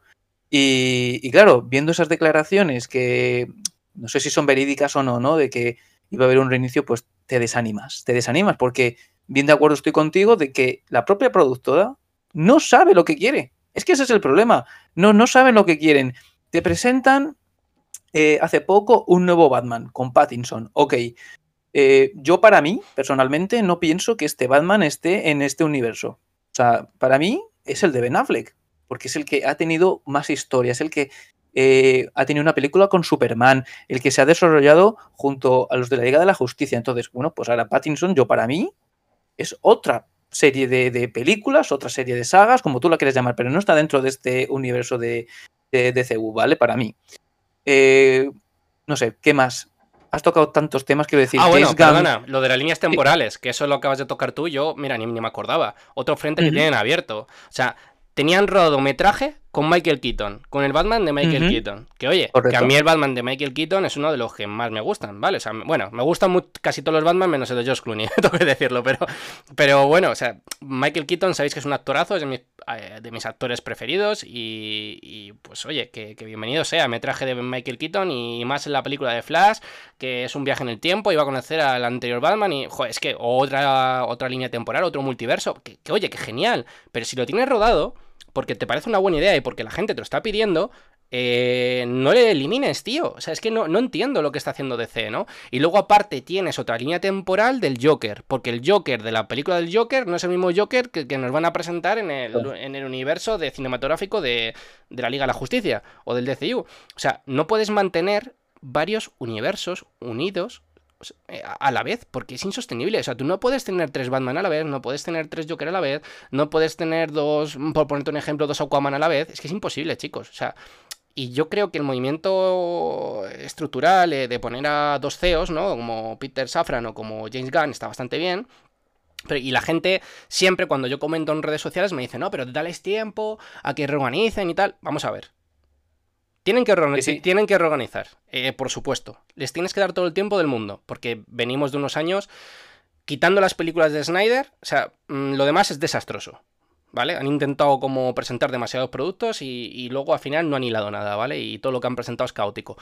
Y, y, claro, viendo esas declaraciones que no sé si son verídicas o no, ¿no? De que iba a haber un reinicio, pues te desanimas, te desanimas, porque bien de acuerdo estoy contigo de que la propia productora no sabe lo que quiere. Es que ese es el problema. No, no saben lo que quieren. Te presentan eh, hace poco un nuevo Batman con Pattinson. Ok. Eh, yo para mí, personalmente, no pienso que este Batman esté en este universo. O sea, para mí es el de Ben Affleck, porque es el que ha tenido más historia, es el que eh, ha tenido una película con Superman, el que se ha desarrollado junto a los de la Liga de la Justicia. Entonces, bueno, pues ahora Pattinson, yo para mí, es otra serie de, películas, otra serie de sagas, como tú la quieres llamar, pero no está dentro de este universo de, de DCU, ¿vale? Para mí. Eh, no sé, ¿qué más? Has tocado tantos temas, quiero decir.
Ah, bueno, perdona, lo de las líneas temporales, que eso es lo que acabas de tocar tú, yo, mira, ni, me acordaba. Otro frente que tienen abierto. O sea, tenían rodometraje con Michael Keaton, con el Batman de Michael Keaton. Que oye, que a mí el Batman de Michael Keaton es uno de los que más me gustan, ¿vale? O sea, bueno, me gustan casi todos los Batman menos el de Josh Clooney, tengo que decirlo, pero, pero bueno, o sea, Michael Keaton sabéis que es un actorazo, es de mis, eh, de mis actores preferidos y, pues oye, que, bienvenido sea, me traje de Michael Keaton y más en la película de Flash, que es un viaje en el tiempo, iba a conocer al anterior Batman y, joder, es que otra, otra línea temporal, otro multiverso, que, que oye, que genial, pero si lo tienes rodado porque te parece una buena idea y porque la gente te lo está pidiendo, eh, no le elimines, tío. O sea, es que no, no, entiendo lo que está haciendo DC, ¿no? Y luego aparte tienes otra línea temporal del Joker, porque el Joker de la película del Joker no es el mismo Joker que, nos van a presentar en el, en el universo de cinematográfico de, de la Liga de la Justicia o del DCU. O sea, no puedes mantener varios universos unidos a la vez, porque es insostenible. O sea, tú no puedes tener tres Batman a la vez, no puedes tener tres Joker a la vez, no puedes tener dos, por ponerte un ejemplo, dos Aquaman a la vez. Es que es imposible, chicos. O sea, y yo creo que el movimiento estructural eh, de poner a dos CEOs, ¿no? Como Peter Safran o como James Gunn está bastante bien. Pero, y la gente siempre cuando yo comento en redes sociales me dice, no, pero dales tiempo a que reorganicen y tal. Vamos a ver. Tienen que, tienen que reorganizar, eh, por supuesto. Les tienes que dar todo el tiempo del mundo, porque venimos de unos años quitando las películas de Snyder, o sea, mm, lo demás es desastroso, ¿vale? Han intentado como presentar demasiados productos y, luego al final no han hilado nada, ¿vale? Y todo lo que han presentado es caótico.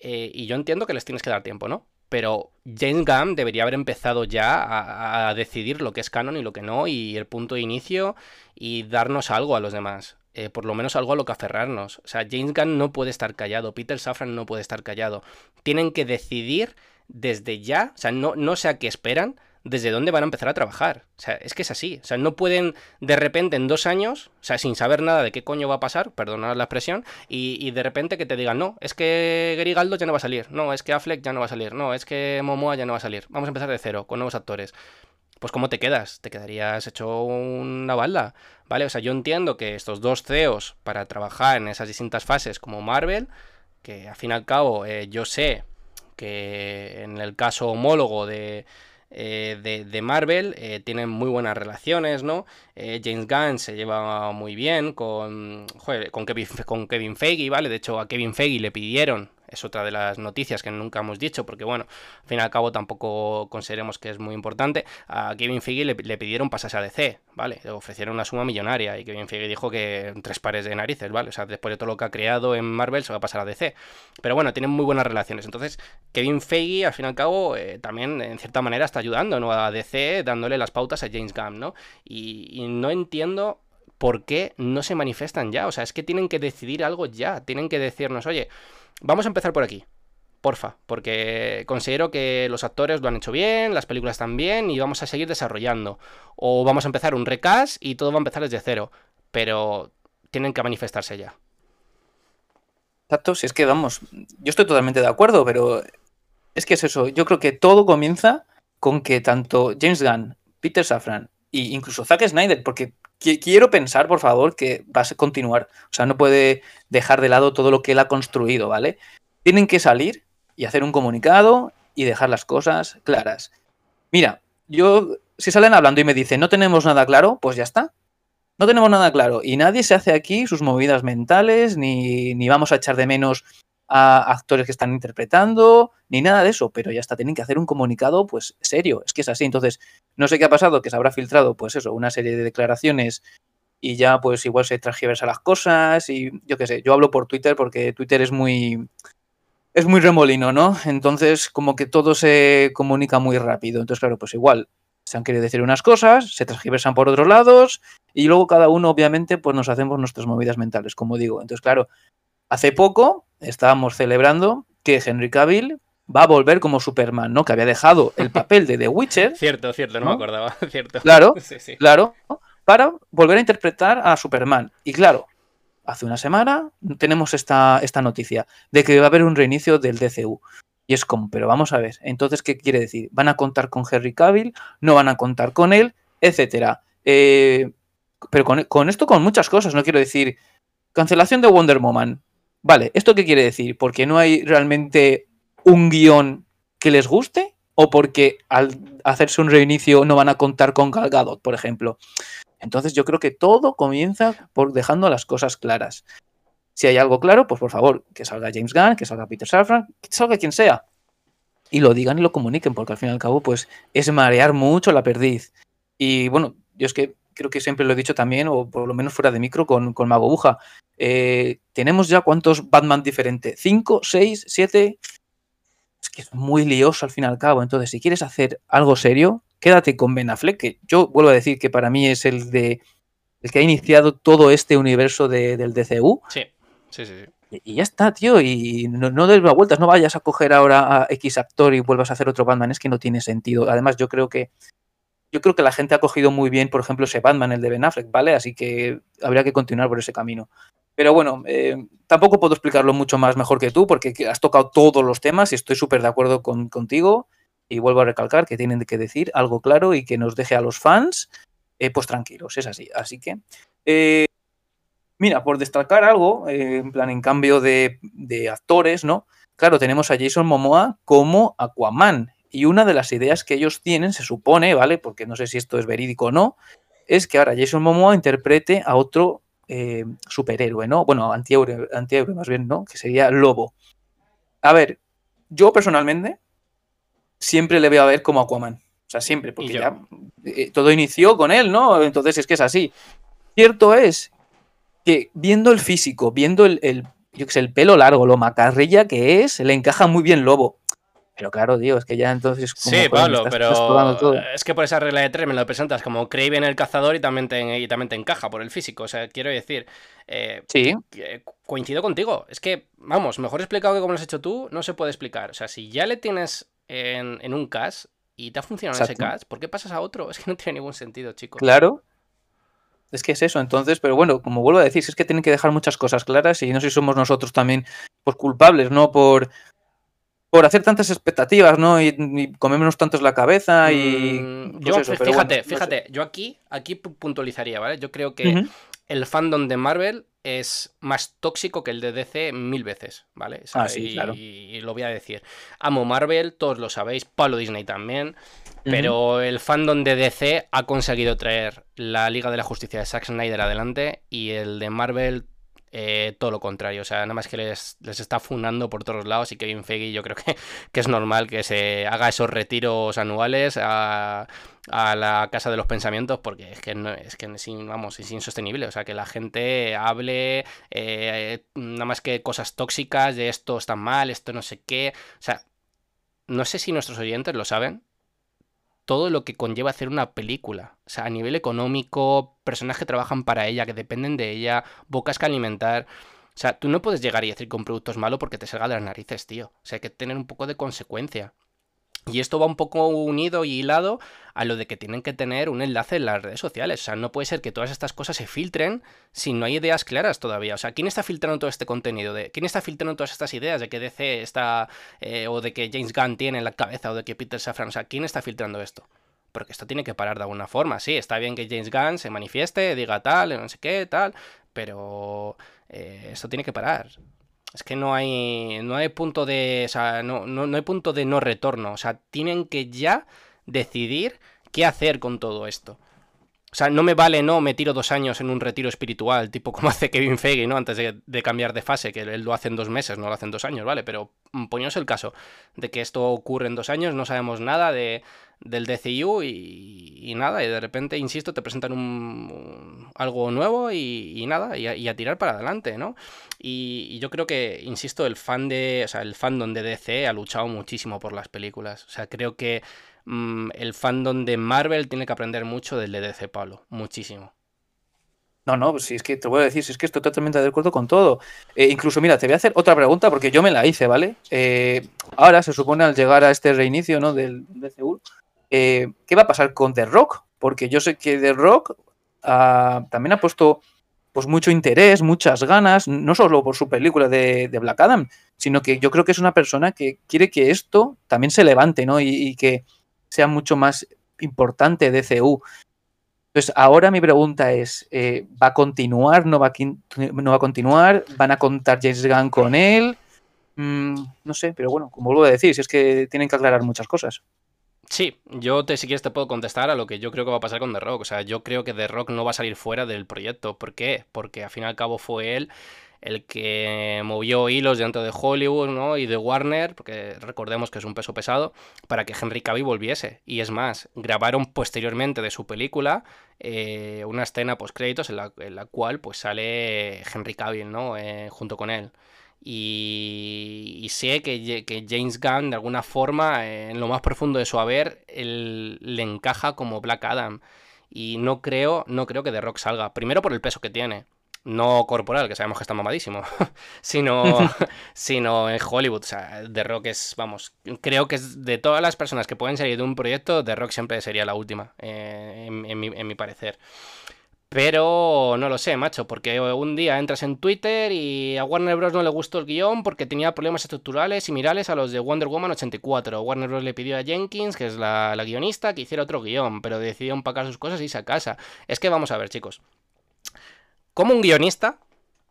Eh, y yo entiendo que les tienes que dar tiempo, ¿no? Pero James Gunn debería haber empezado ya a decidir lo que es canon y lo que no, y el punto de inicio, y darnos algo a los demás. Eh, por lo menos algo a lo que aferrarnos. O sea, James Gunn no puede estar callado, Peter Safran no puede estar callado. Tienen que decidir desde ya, o sea, no, no sé a qué esperan, desde dónde van a empezar a trabajar. O sea, es que es así. O sea, no pueden de repente en dos años, o sea, sin saber nada de qué coño va a pasar, perdonad la expresión, y, de repente que te digan, no, es que Grigaldo ya no va a salir, no, es que Affleck ya no va a salir, no, es que Momoa ya no va a salir. Vamos a empezar de cero, con nuevos actores. Pues ¿cómo te quedas? Te quedarías hecho una balda, ¿vale? O sea, yo entiendo que estos dos CEOs para trabajar en esas distintas fases como Marvel, que al fin y al cabo eh, yo sé que en el caso homólogo de, eh, de, Marvel eh, tienen muy buenas relaciones, ¿no? James Gunn se lleva muy bien con, con, Kevin, con Kevin Feige, ¿vale? De hecho, a Kevin Feige le pidieron es otra de las noticias que nunca hemos dicho, porque bueno, al fin y al cabo tampoco consideremos que es muy importante. A Kevin Feige le, pidieron pasarse a DC, ¿vale? Le ofrecieron una suma millonaria y Kevin Feige dijo que tres pares de narices, ¿vale? O sea, después de todo lo que ha creado en Marvel se va a pasar a DC. Pero bueno, tienen muy buenas relaciones. Entonces, Kevin Feige, al fin y al cabo, eh, también en cierta manera está ayudando ¿no? a DC, dándole las pautas a James Gunn, ¿no? y no entiendo ¿por qué no se manifiestan ya? O sea, es que tienen que decidir algo ya, tienen que decirnos, oye, Vamos a empezar por aquí. Porfa, porque considero que los actores lo han hecho bien, las películas están bien y vamos a seguir desarrollando. O vamos a empezar un recast y todo va a empezar desde cero. Pero tienen que manifestarse ya.
Exacto, si es que vamos, yo estoy totalmente de acuerdo, pero es que es eso. Yo creo que todo comienza con que tanto James Gunn, Peter Safran e incluso Zack Snyder, porque quiero pensar, por favor, que va a continuar. O sea, no puede dejar de lado todo lo que él ha construido, ¿vale? Tienen que salir y hacer un comunicado y dejar las cosas claras. Mira, yo, si salen hablando y me dicen, no tenemos nada claro, pues ya está. No tenemos nada claro. Y nadie se hace aquí sus movidas mentales, ni, ni vamos a echar de menos a actores que están interpretando, ni nada de eso, pero ya está, tienen que hacer un comunicado, pues serio, es que es así. Entonces, no sé qué ha pasado, que se habrá filtrado, pues eso, una serie de declaraciones y ya, pues igual se transgiversa las cosas y yo qué sé, yo hablo por Twitter porque Twitter es muy. Es muy remolino, ¿no? Entonces, como que todo se comunica muy rápido. Entonces, claro, pues igual se han querido decir unas cosas, se transgiversan por otros lados y luego cada uno, obviamente, pues nos hacemos nuestras movidas mentales, como digo. Entonces, claro, hace poco estábamos celebrando que Henry Cavill va a volver como Superman, ¿no? Que había dejado el papel de The Witcher.
Cierto, cierto, no, me acordaba, cierto.
Claro, claro, para volver a interpretar a Superman. Y claro, hace una semana tenemos esta, esta noticia de que va a haber un reinicio del DCU. Y es como, pero vamos a ver, entonces, ¿qué quiere decir? ¿Van a contar con Henry Cavill? ¿No van a contar con él? Etcétera. Eh, pero con, con, esto, con muchas cosas, no quiero decir, cancelación de Wonder Woman. Vale, ¿esto qué quiere decir? Porque no hay realmente un guion que les guste o porque al hacerse un reinicio no van a contar con Gal Gadot, por ejemplo. Entonces yo creo que todo comienza por dejando las cosas claras. Si hay algo claro, pues por favor, que salga James Gunn, que salga Peter Safran, que salga quien sea. Y lo digan y lo comuniquen, porque al fin y al cabo, pues es marear mucho la perdiz. Y bueno, yo es que creo que siempre lo he dicho también, o por lo menos fuera de micro, con, con Mago Buja. Eh, tenemos ya cuántos Batman diferentes, ¿cinco, seis, siete? Es que es muy lioso al fin y al cabo. Entonces, si quieres hacer algo serio, quédate con Ben Affleck, que yo vuelvo a decir que para mí es el de el que ha iniciado todo este universo del DCU.
Sí, sí, sí.
Y, ya está, tío. Y no, no des vueltas, no vayas a coger ahora a X actor y vuelvas a hacer otro Batman. Es que no tiene sentido. Además, yo creo que yo creo que la gente ha cogido muy bien, por ejemplo, ese Batman, el de Ben Affleck, ¿vale? Así que habría que continuar por ese camino. Pero bueno, eh, tampoco puedo explicarlo mucho más mejor que tú, porque has tocado todos los temas y estoy súper de acuerdo con, contigo. Y vuelvo a recalcar que tienen que decir algo claro y que nos deje a los fans, eh, pues tranquilos, es así. Así que, eh, mira, por destacar algo, en plan, en cambio de, de actores, ¿no? Claro, tenemos a Jason Momoa como Aquaman y una de las ideas que ellos tienen, se supone, ¿vale? Porque no sé si esto es verídico o no, es que ahora Jason Momoa interprete a otro eh, superhéroe, ¿no? Bueno, antihéroe, antihéroe más bien, ¿no? Que sería Lobo. A ver, yo personalmente siempre le veo a ver como Aquaman. O sea, siempre, porque ya eh, todo inició con él, ¿no? Entonces es que es así. Cierto es que viendo el físico, viendo el, el yo que sé, el pelo largo, lo macarrilla que es, le encaja muy bien Lobo. Pero claro, digo, es que ya entonces.
sí, Pablo, pero es que por esa regla de tres me lo presentas como Craven el cazador y también te, y también te encaja por el físico. O sea, quiero decir. Eh,
sí.
Coincido contigo. Es que, vamos, mejor explicado que como lo has hecho tú, no se puede explicar. O sea, si ya le tienes en, un cast, y te ha funcionado ese cast, ¿por qué pasas a otro? Es que no tiene ningún sentido, chicos.
Claro. Es que es eso, entonces, pero bueno, como vuelvo a decir, es que tienen que dejar muchas cosas claras y no sé si somos nosotros también pues, culpables, ¿no? Por, por hacer tantas expectativas, ¿no? Y, y comernos tantos la cabeza y.
Mm, pues yo, fíjate, fíjate, yo aquí, aquí puntualizaría, ¿vale? Yo creo que el fandom de Marvel es más tóxico que el de DC mil veces, ¿vale?
ah, sí, claro.
y, lo voy a decir. Amo Marvel, todos lo sabéis, Pablo Disney también, pero el fandom de DC ha conseguido traer la Liga de la Justicia de Zack Snyder adelante y el de Marvel eh, todo lo contrario. O sea, nada más que les, está fundando por todos lados y Kevin Feige yo creo que, que, es normal que se haga esos retiros anuales a, la Casa de los Pensamientos porque es que, no, es, que es, vamos, es insostenible. O sea, que la gente hable eh, nada más que cosas tóxicas de esto está mal, esto no sé qué. O sea, no sé si nuestros oyentes lo saben, todo lo que conlleva hacer una película. O sea, a nivel económico, personas que trabajan para ella, que dependen de ella, bocas que alimentar. O sea, tú no puedes llegar y decir que un producto es malo porque te salga de las narices, tío. O sea, hay que tener un poco de consecuencia. Y esto va un poco unido y hilado a lo de que tienen que tener un enlace en las redes sociales. O sea, no puede ser que todas estas cosas se filtren si no hay ideas claras todavía. O sea, ¿quién está filtrando todo este contenido? De, ¿Quién está filtrando todas estas ideas de que DC está. Eh, o de que James Gunn tiene en la cabeza o de que Peter Safran. O sea, ¿quién está filtrando esto? Porque esto tiene que parar de alguna forma. Sí, está bien que James Gunn se manifieste, diga tal, no sé qué, tal. Pero eh, esto tiene que parar. Es que no hay, no hay punto de, o sea, no, no, hay punto de no retorno. O sea, tienen que ya decidir qué hacer con todo esto. O sea, no me vale, no, me tiro dos años en un retiro espiritual, tipo como hace Kevin Feige, ¿no? Antes de, cambiar de fase, que él lo hace en dos meses, no lo hace en dos años, ¿vale? Pero mm, poníos el caso de que esto ocurre en dos años, no sabemos nada de, del DCU y, nada, y de repente, insisto, te presentan un, algo nuevo y, nada, y a, tirar para adelante, ¿no? Y, yo creo que, insisto, el fan de, o sea, el fandom de DC ha luchado muchísimo por las películas. O sea, creo que mm, el fandom de Marvel tiene que aprender mucho del de DC, Pablo, muchísimo.
No, no, pues si es que te voy a decir, si es que estoy totalmente de acuerdo con todo. Eh, incluso, mira, te voy a hacer otra pregunta porque yo me la hice, ¿vale? Eh, ahora se supone al llegar a este reinicio, ¿no? Del DCU, eh, ¿qué va a pasar con The Rock? Porque yo sé que The Rock ah, también ha puesto pues mucho interés, muchas ganas, no solo por su película de, Black Adam, sino que yo creo que es una persona que quiere que esto también se levante, ¿no? Y, que sea mucho más importante DCU. Entonces, ahora mi pregunta es, eh, ¿va a continuar? ¿No va a, continuar? ¿Van a contar James Gunn con él? Mm, no sé, pero bueno, como vuelvo a decir, si es que tienen que aclarar muchas cosas.
Sí, yo te, si quieres te puedo contestar a lo que yo creo que va a pasar con The Rock. O sea, yo creo que The Rock no va a salir fuera del proyecto. ¿Por qué? Porque al fin y al cabo fue él el que movió hilos dentro de Hollywood ¿no? y de Warner, porque recordemos que es un peso pesado, para que Henry Cavill volviese. Y es más, grabaron posteriormente de su película eh, una escena post créditos en la, en la, cual pues sale Henry Cavill ¿no? Eh, junto con él. Y, sé que, James Gunn, de alguna forma, en lo más profundo de su haber, le encaja como Black Adam. Y no creo, no creo que The Rock salga. Primero por el peso que tiene. No corporal, que sabemos que está mamadísimo. sino, sino en Hollywood. O sea, The Rock es, vamos, creo que es de todas las personas que pueden salir de un proyecto, The Rock siempre sería la última, eh, en, mi, en mi parecer. Pero no lo sé, macho, porque un día entras en Twitter y a Warner Bros. no le gustó el guion porque tenía problemas estructurales similares a los de Wonder Woman 84. Warner Bros. le pidió a Jenkins, que es la, guionista, que hiciera otro guion, pero decidió empacar sus cosas y irse a casa. Es que vamos a ver, chicos. Como un guionista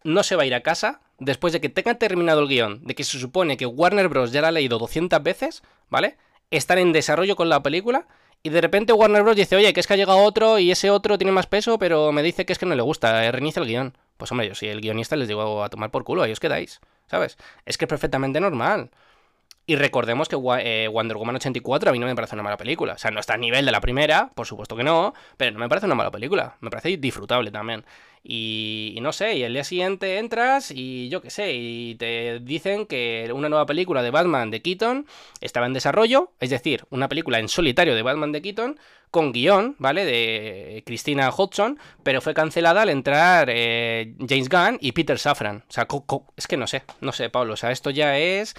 no se va a ir a casa después de que tenga terminado el guion, de que se supone que Warner Bros. ya lo ha leído 200 veces, ¿vale? Estar en desarrollo con la película y de repente Warner Bros. dice, oye, que es que ha llegado otro y ese otro tiene más peso, pero me dice que es que no le gusta, eh, reinicia el guion. Pues hombre, yo si el guionista les digo a tomar por culo, ahí os quedáis, ¿sabes? Es que es perfectamente normal. Y recordemos que eh, Wonder Woman 84 a mí no me parece una mala película. O sea, no está a nivel de la primera, por supuesto que no, pero no me parece una mala película. Me parece disfrutable también. Y, no sé, y el día siguiente entras y yo qué sé, y te dicen que una nueva película de Batman de Keaton estaba en desarrollo, es decir, una película en solitario de Batman de Keaton con guion, ¿vale? De Christina Hodgson, pero fue cancelada al entrar eh, James Gunn y Peter Safran. O sea, es que no sé, no sé, Pablo, o sea, esto ya es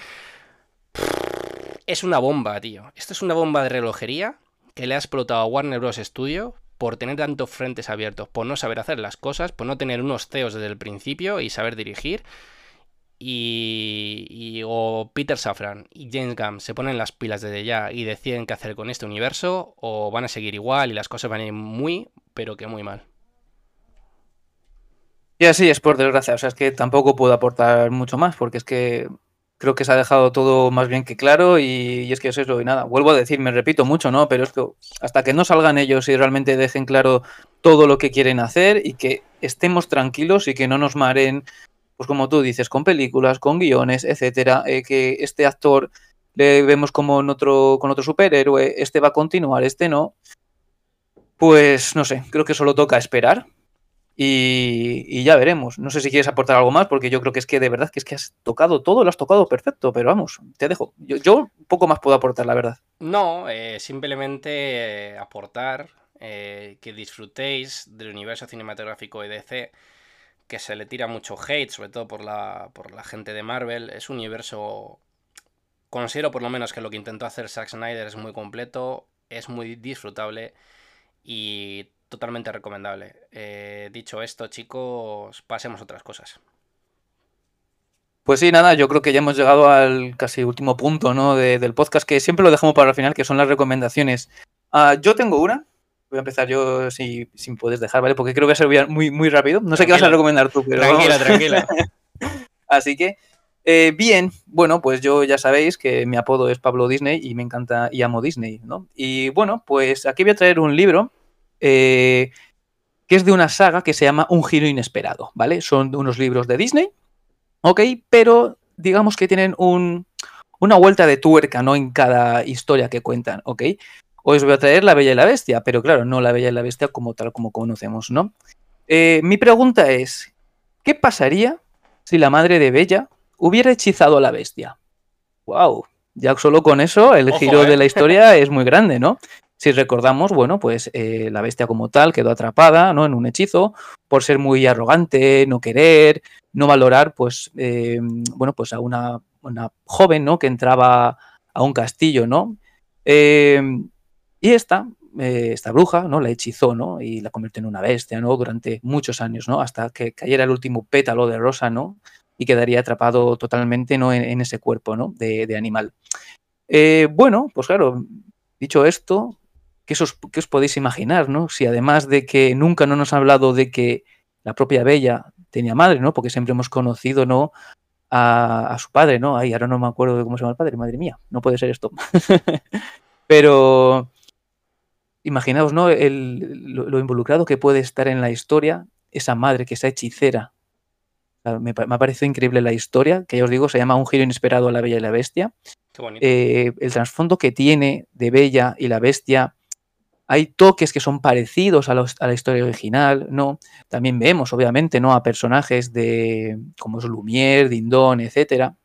es una bomba, tío. Esto es una bomba de relojería que le ha explotado a Warner Bros. Studio por tener tantos frentes abiertos, por no saber hacer las cosas, por no tener unos CEOs desde el principio y saber dirigir. Y, o Peter Safran y James Gunn se ponen las pilas desde ya y deciden qué hacer con este universo, o van a seguir igual y las cosas van a ir muy, pero que muy mal.
Y así es, por desgracia. O sea, es que tampoco puedo aportar mucho más, porque es que creo que se ha dejado todo más bien que claro y, es que eso es lo y nada. Vuelvo a decir, me repito mucho, ¿no? Pero es que hasta que no salgan ellos y realmente dejen claro todo lo que quieren hacer y que estemos tranquilos y que no nos maren, pues como tú dices, con películas, con guiones, etcétera, eh, que este actor le vemos como en otro, con otro superhéroe, este va a continuar, este no. Pues no sé, creo que solo toca esperar y, ya veremos. No sé si quieres aportar algo más, porque yo creo que es que de verdad que es que has tocado todo, lo has tocado perfecto, pero vamos, te dejo. Yo, yo poco más puedo aportar, la verdad.
No, eh, simplemente eh, aportar eh, que disfrutéis del universo cinematográfico de DC, que se le tira mucho hate, sobre todo por la, por la gente de Marvel. Es un universo, considero por lo menos que lo que intentó hacer Zack Snyder es muy completo, es muy disfrutable y totalmente recomendable. Eh, dicho esto, chicos, pasemos a otras cosas.
Pues sí, nada, yo creo que ya hemos llegado al casi último punto ¿no? del podcast, que siempre lo dejamos para el final, que son las recomendaciones. Ah, yo tengo una, voy a empezar yo si, sin puedes dejar, ¿vale? Porque creo que voy a ser muy, muy rápido. No sé qué vas a recomendar tú, pero...
Tranquila, tranquila.
Así que, eh, bien, bueno, pues yo ya sabéis que mi apodo es Pablo Disney y me encanta y amo Disney, ¿no? Y bueno, pues aquí voy a traer un libro eh, que es de una saga que se llama Un giro inesperado, ¿vale? Son unos libros de Disney, ¿ok? Pero digamos que tienen un, una vuelta de tuerca, ¿no? En cada historia que cuentan, ¿ok? Hoy os voy a traer La Bella y la Bestia, pero claro, no La Bella y la Bestia como tal como conocemos, ¿no? Eh, mi pregunta es, ¿qué pasaría si la madre de Bella hubiera hechizado a la bestia? ¡Wow! Ya solo con eso el giro de eh. la historia es muy grande, ¿no? Si recordamos, bueno, pues eh, la bestia como tal quedó atrapada ¿no? en un hechizo por ser muy arrogante, no querer, no valorar, pues, eh, bueno, pues a una, joven, ¿no? Que entraba a un castillo, ¿no? Eh, y esta, esta bruja, ¿no? La hechizó, ¿no? Y la convirtió en una bestia, ¿no? Durante muchos años, ¿no? Hasta que cayera el último pétalo de rosa, ¿no? Y quedaría atrapado totalmente, ¿no? En, ese cuerpo, ¿no? De animal. bueno, pues claro, dicho esto, ¿qué os, os podéis imaginar, no? Si además de que nunca no nos ha hablado de que la propia Bella tenía madre, ¿no? Porque siempre hemos conocido, ¿no? A, su padre, ¿no? Ay, ahora no me acuerdo de cómo se llama el padre, madre mía, no puede ser esto. Pero imaginaos, ¿no? lo, involucrado que puede estar en la historia esa madre, que esa hechicera. me, me, ha parecido increíble la historia, que ya os digo, se llama Un giro inesperado a la Bella y la Bestia. Eh, el trasfondo que tiene de Bella y la Bestia hay toques que son parecidos a, la historia original, ¿no? También vemos, obviamente, ¿no? A personajes de como es Lumière, Dindon, etcétera,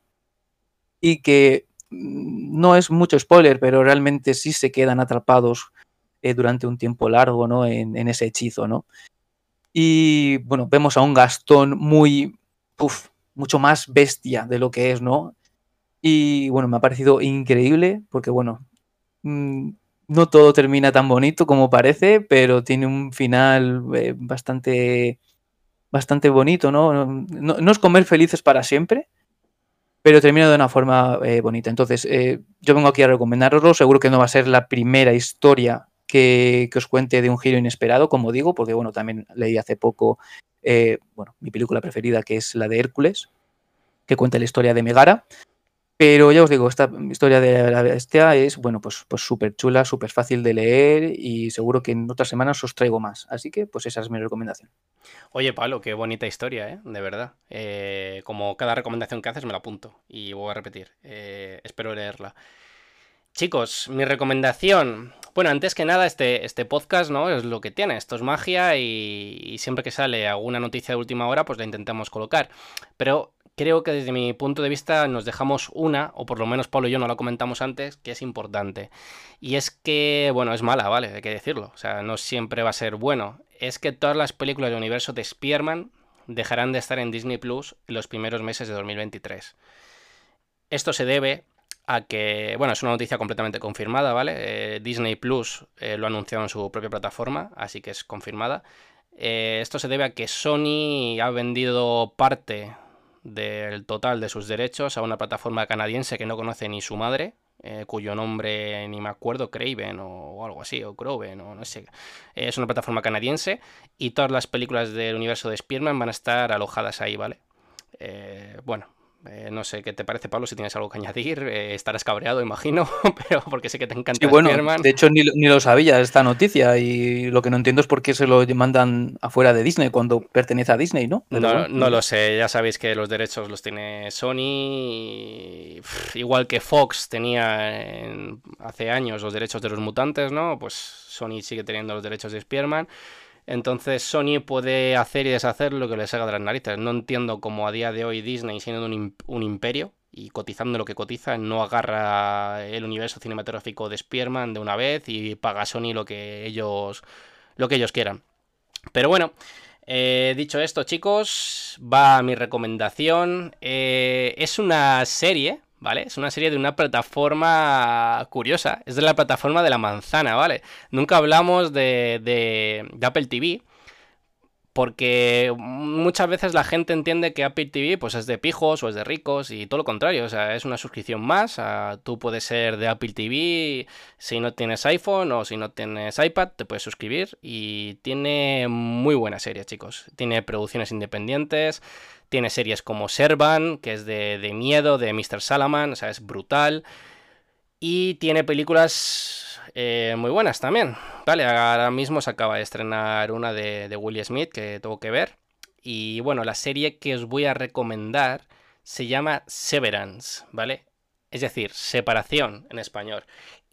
y que mm, no es mucho spoiler, pero realmente sí se quedan atrapados eh, durante un tiempo largo, ¿no? En, ese hechizo, ¿no? Y bueno, vemos a un Gastón muy, mucho más bestia de lo que es, ¿no? Y bueno, me ha parecido increíble porque bueno, mm, no todo termina tan bonito como parece, pero tiene un final eh, bastante, bastante bonito, ¿no? ¿no? es comer felices para siempre, pero termina de una forma eh, bonita. Entonces, eh, yo vengo aquí a recomendaroslo. Seguro que no va a ser la primera historia que, os cuente de un giro inesperado, como digo, porque bueno, también leí hace poco, bueno, mi película preferida, que es la de Hércules, que cuenta la historia de Megara. Pero ya os digo, esta historia de la bestia es, bueno, pues súper chula, súper fácil de leer y seguro que en otras semanas os traigo más. Así que, pues esa es mi recomendación.
Oye, Pablo, qué bonita historia, ¿eh? De verdad. Eh, como cada recomendación que haces me la apunto y voy a repetir. Eh, espero leerla. Chicos, mi recomendación. Bueno, antes que nada, este, este podcast, ¿no? Es lo que tiene. Esto es magia y, y siempre que sale alguna noticia de última hora, pues la intentamos colocar. Pero creo que desde mi punto de vista nos dejamos una, o por lo menos Pablo y yo no la comentamos antes, que es importante. Y es que, bueno, es mala, ¿vale? Hay que decirlo. O sea, no siempre va a ser bueno. Es que todas las películas del universo de Spearman dejarán de estar en Disney Plus en los primeros meses de 2023. Esto se debe a que, bueno, es una noticia completamente confirmada, ¿vale? Eh, Disney Plus eh, lo ha anunciado en su propia plataforma, así que es confirmada. Eh, esto se debe a que Sony ha vendido parte del total de sus derechos a una plataforma canadiense que no conoce ni su madre, cuyo nombre ni me acuerdo, Craven o, algo así, o Croven, o no sé. es una plataforma canadiense y todas las películas del universo de Spearman van a estar alojadas ahí, ¿vale? bueno, eh, no sé qué te parece, Pablo, si tienes algo que añadir. Eh, estarás cabreado, imagino, pero porque sé que te encanta.
Sí, bueno, de hecho ni, lo sabía esta noticia y lo que no entiendo es por qué se lo mandan afuera de Disney cuando pertenece a Disney, ¿no?
No, no lo sé, ya sabéis que los derechos los tiene Sony, igual que Fox tenía hace años los derechos de los mutantes, ¿no? Pues Sony sigue teniendo los derechos de Spearman. Entonces Sony puede hacer y deshacer lo que le salga de las narices. No entiendo cómo a día de hoy Disney, siendo un, un imperio y cotizando lo que cotiza, no agarra el universo cinematográfico de Spearman de una vez y paga a Sony lo que ellos, lo que ellos quieran. Pero bueno, eh, dicho esto, chicos, va mi recomendación. Eh, es una serie, ¿vale? Es una serie de una plataforma curiosa, es de la plataforma de la manzana, ¿vale? Nunca hablamos de, de, Apple TV, porque muchas veces la gente entiende que Apple TV pues es de pijos o es de ricos y todo lo contrario, o sea, es una suscripción más, tú puedes ser de Apple TV si no tienes iPhone o si no tienes iPad, te puedes suscribir y tiene muy buena serie, chicos, tiene producciones independientes, tiene series como Servan, que es de, miedo, de Mr. Salaman, o sea, es brutal. Y tiene películas eh, muy buenas también. Vale, ahora mismo se acaba de estrenar una de, de Will Smith que tengo que ver. Y bueno, la serie que os voy a recomendar se llama Severance, ¿vale? Es decir, separación en español.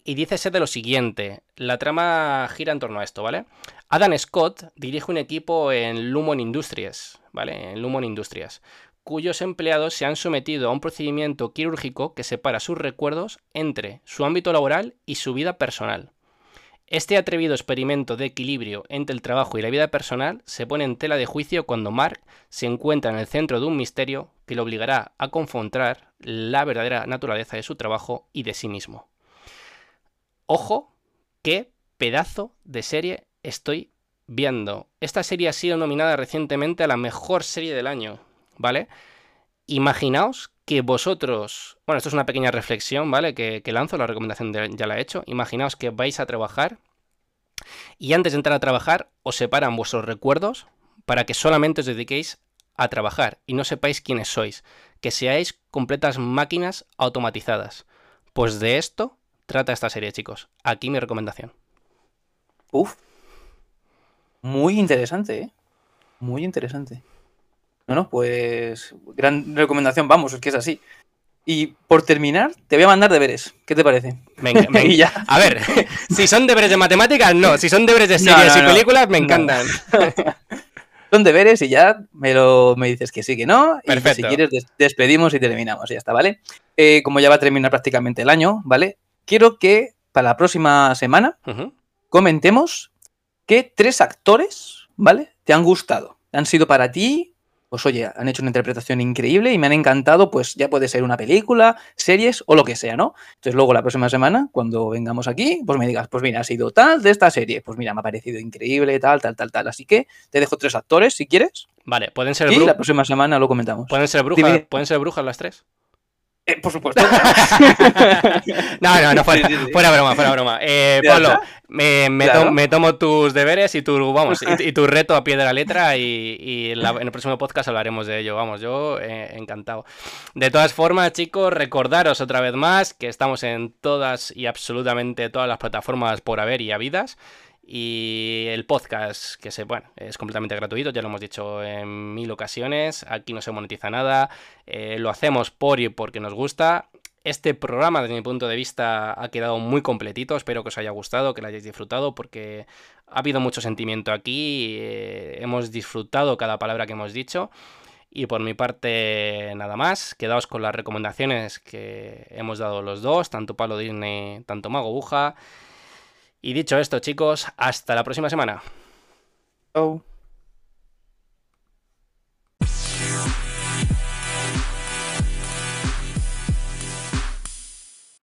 Y dice de lo siguiente, la trama gira en torno a esto, ¿vale? Adam Scott dirige un equipo en Lumon Industries, ¿vale? En Lumon Industries, cuyos empleados se han sometido a un procedimiento quirúrgico que separa sus recuerdos entre su ámbito laboral y su vida personal. Este atrevido experimento de equilibrio entre el trabajo y la vida personal se pone en tela de juicio cuando Mark se encuentra en el centro de un misterio que le obligará a confrontar la verdadera naturaleza de su trabajo y de sí mismo. Ojo, qué pedazo de serie estoy viendo. Esta serie ha sido nominada recientemente a la mejor serie del año, ¿vale? Imaginaos que vosotros, bueno, esto es una pequeña reflexión, ¿vale? Que, lanzo, la recomendación ya la he hecho. Imaginaos que vais a trabajar y antes de entrar a trabajar os separan vuestros recuerdos para que solamente os dediquéis a trabajar y no sepáis quiénes sois, que seáis completas máquinas automatizadas. Pues de esto trata esta serie, chicos. Aquí mi recomendación.
Uf. Muy interesante, ¿eh? Muy interesante. No, no, pues gran recomendación, vamos, es que es así. Y por terminar, te voy a mandar deberes. ¿Qué te parece?
Venga, A ver, si son deberes de matemáticas, no. Si son deberes de series y películas, me encantan.
son deberes y ya me lo me dices que sí, que no. Y si quieres, despedimos y terminamos. Y ya está, ¿vale? Eh, como ya va a terminar prácticamente el año, ¿vale? Quiero que para la próxima semana comentemos qué tres actores, ¿vale? Te han gustado. Han sido para ti, pues oye, han hecho una interpretación increíble y me han encantado, pues ya puede ser una película, series o lo que sea, ¿no? Entonces luego la próxima semana, cuando vengamos aquí, pues me digas, pues mira, ha sido tal de esta serie, pues mira, me ha parecido increíble, tal, tal, tal, tal. Así que te dejo tres actores si quieres.
Vale, pueden ser
Y la próxima semana lo comentamos.
Pueden ser brujas, pueden ser brujas las tres.
Eh, por supuesto.
no, no, no, fuera, broma, fuera broma. Eh, Pablo, me, tomo tus deberes y tu, vamos, y, tu reto a pie de la letra y, en, el próximo podcast hablaremos de ello. Vamos, yo eh, encantado. De todas formas, chicos, recordaros otra vez más que estamos en todas y absolutamente todas las plataformas por haber y habidas. Y el podcast, que se, bueno, es completamente gratuito, ya lo hemos dicho en mil ocasiones, aquí no se monetiza nada, eh, lo hacemos por y porque nos gusta. Este programa, desde mi punto de vista, ha quedado muy completito, espero que os haya gustado, que lo hayáis disfrutado, porque ha habido mucho sentimiento aquí, eh, hemos disfrutado cada palabra que hemos dicho. Y por mi parte, nada más. Quedaos con las recomendaciones que hemos dado los dos, tanto Palo Disney, tanto Mago Buja. Y dicho esto, chicos, hasta la próxima semana.
Chao.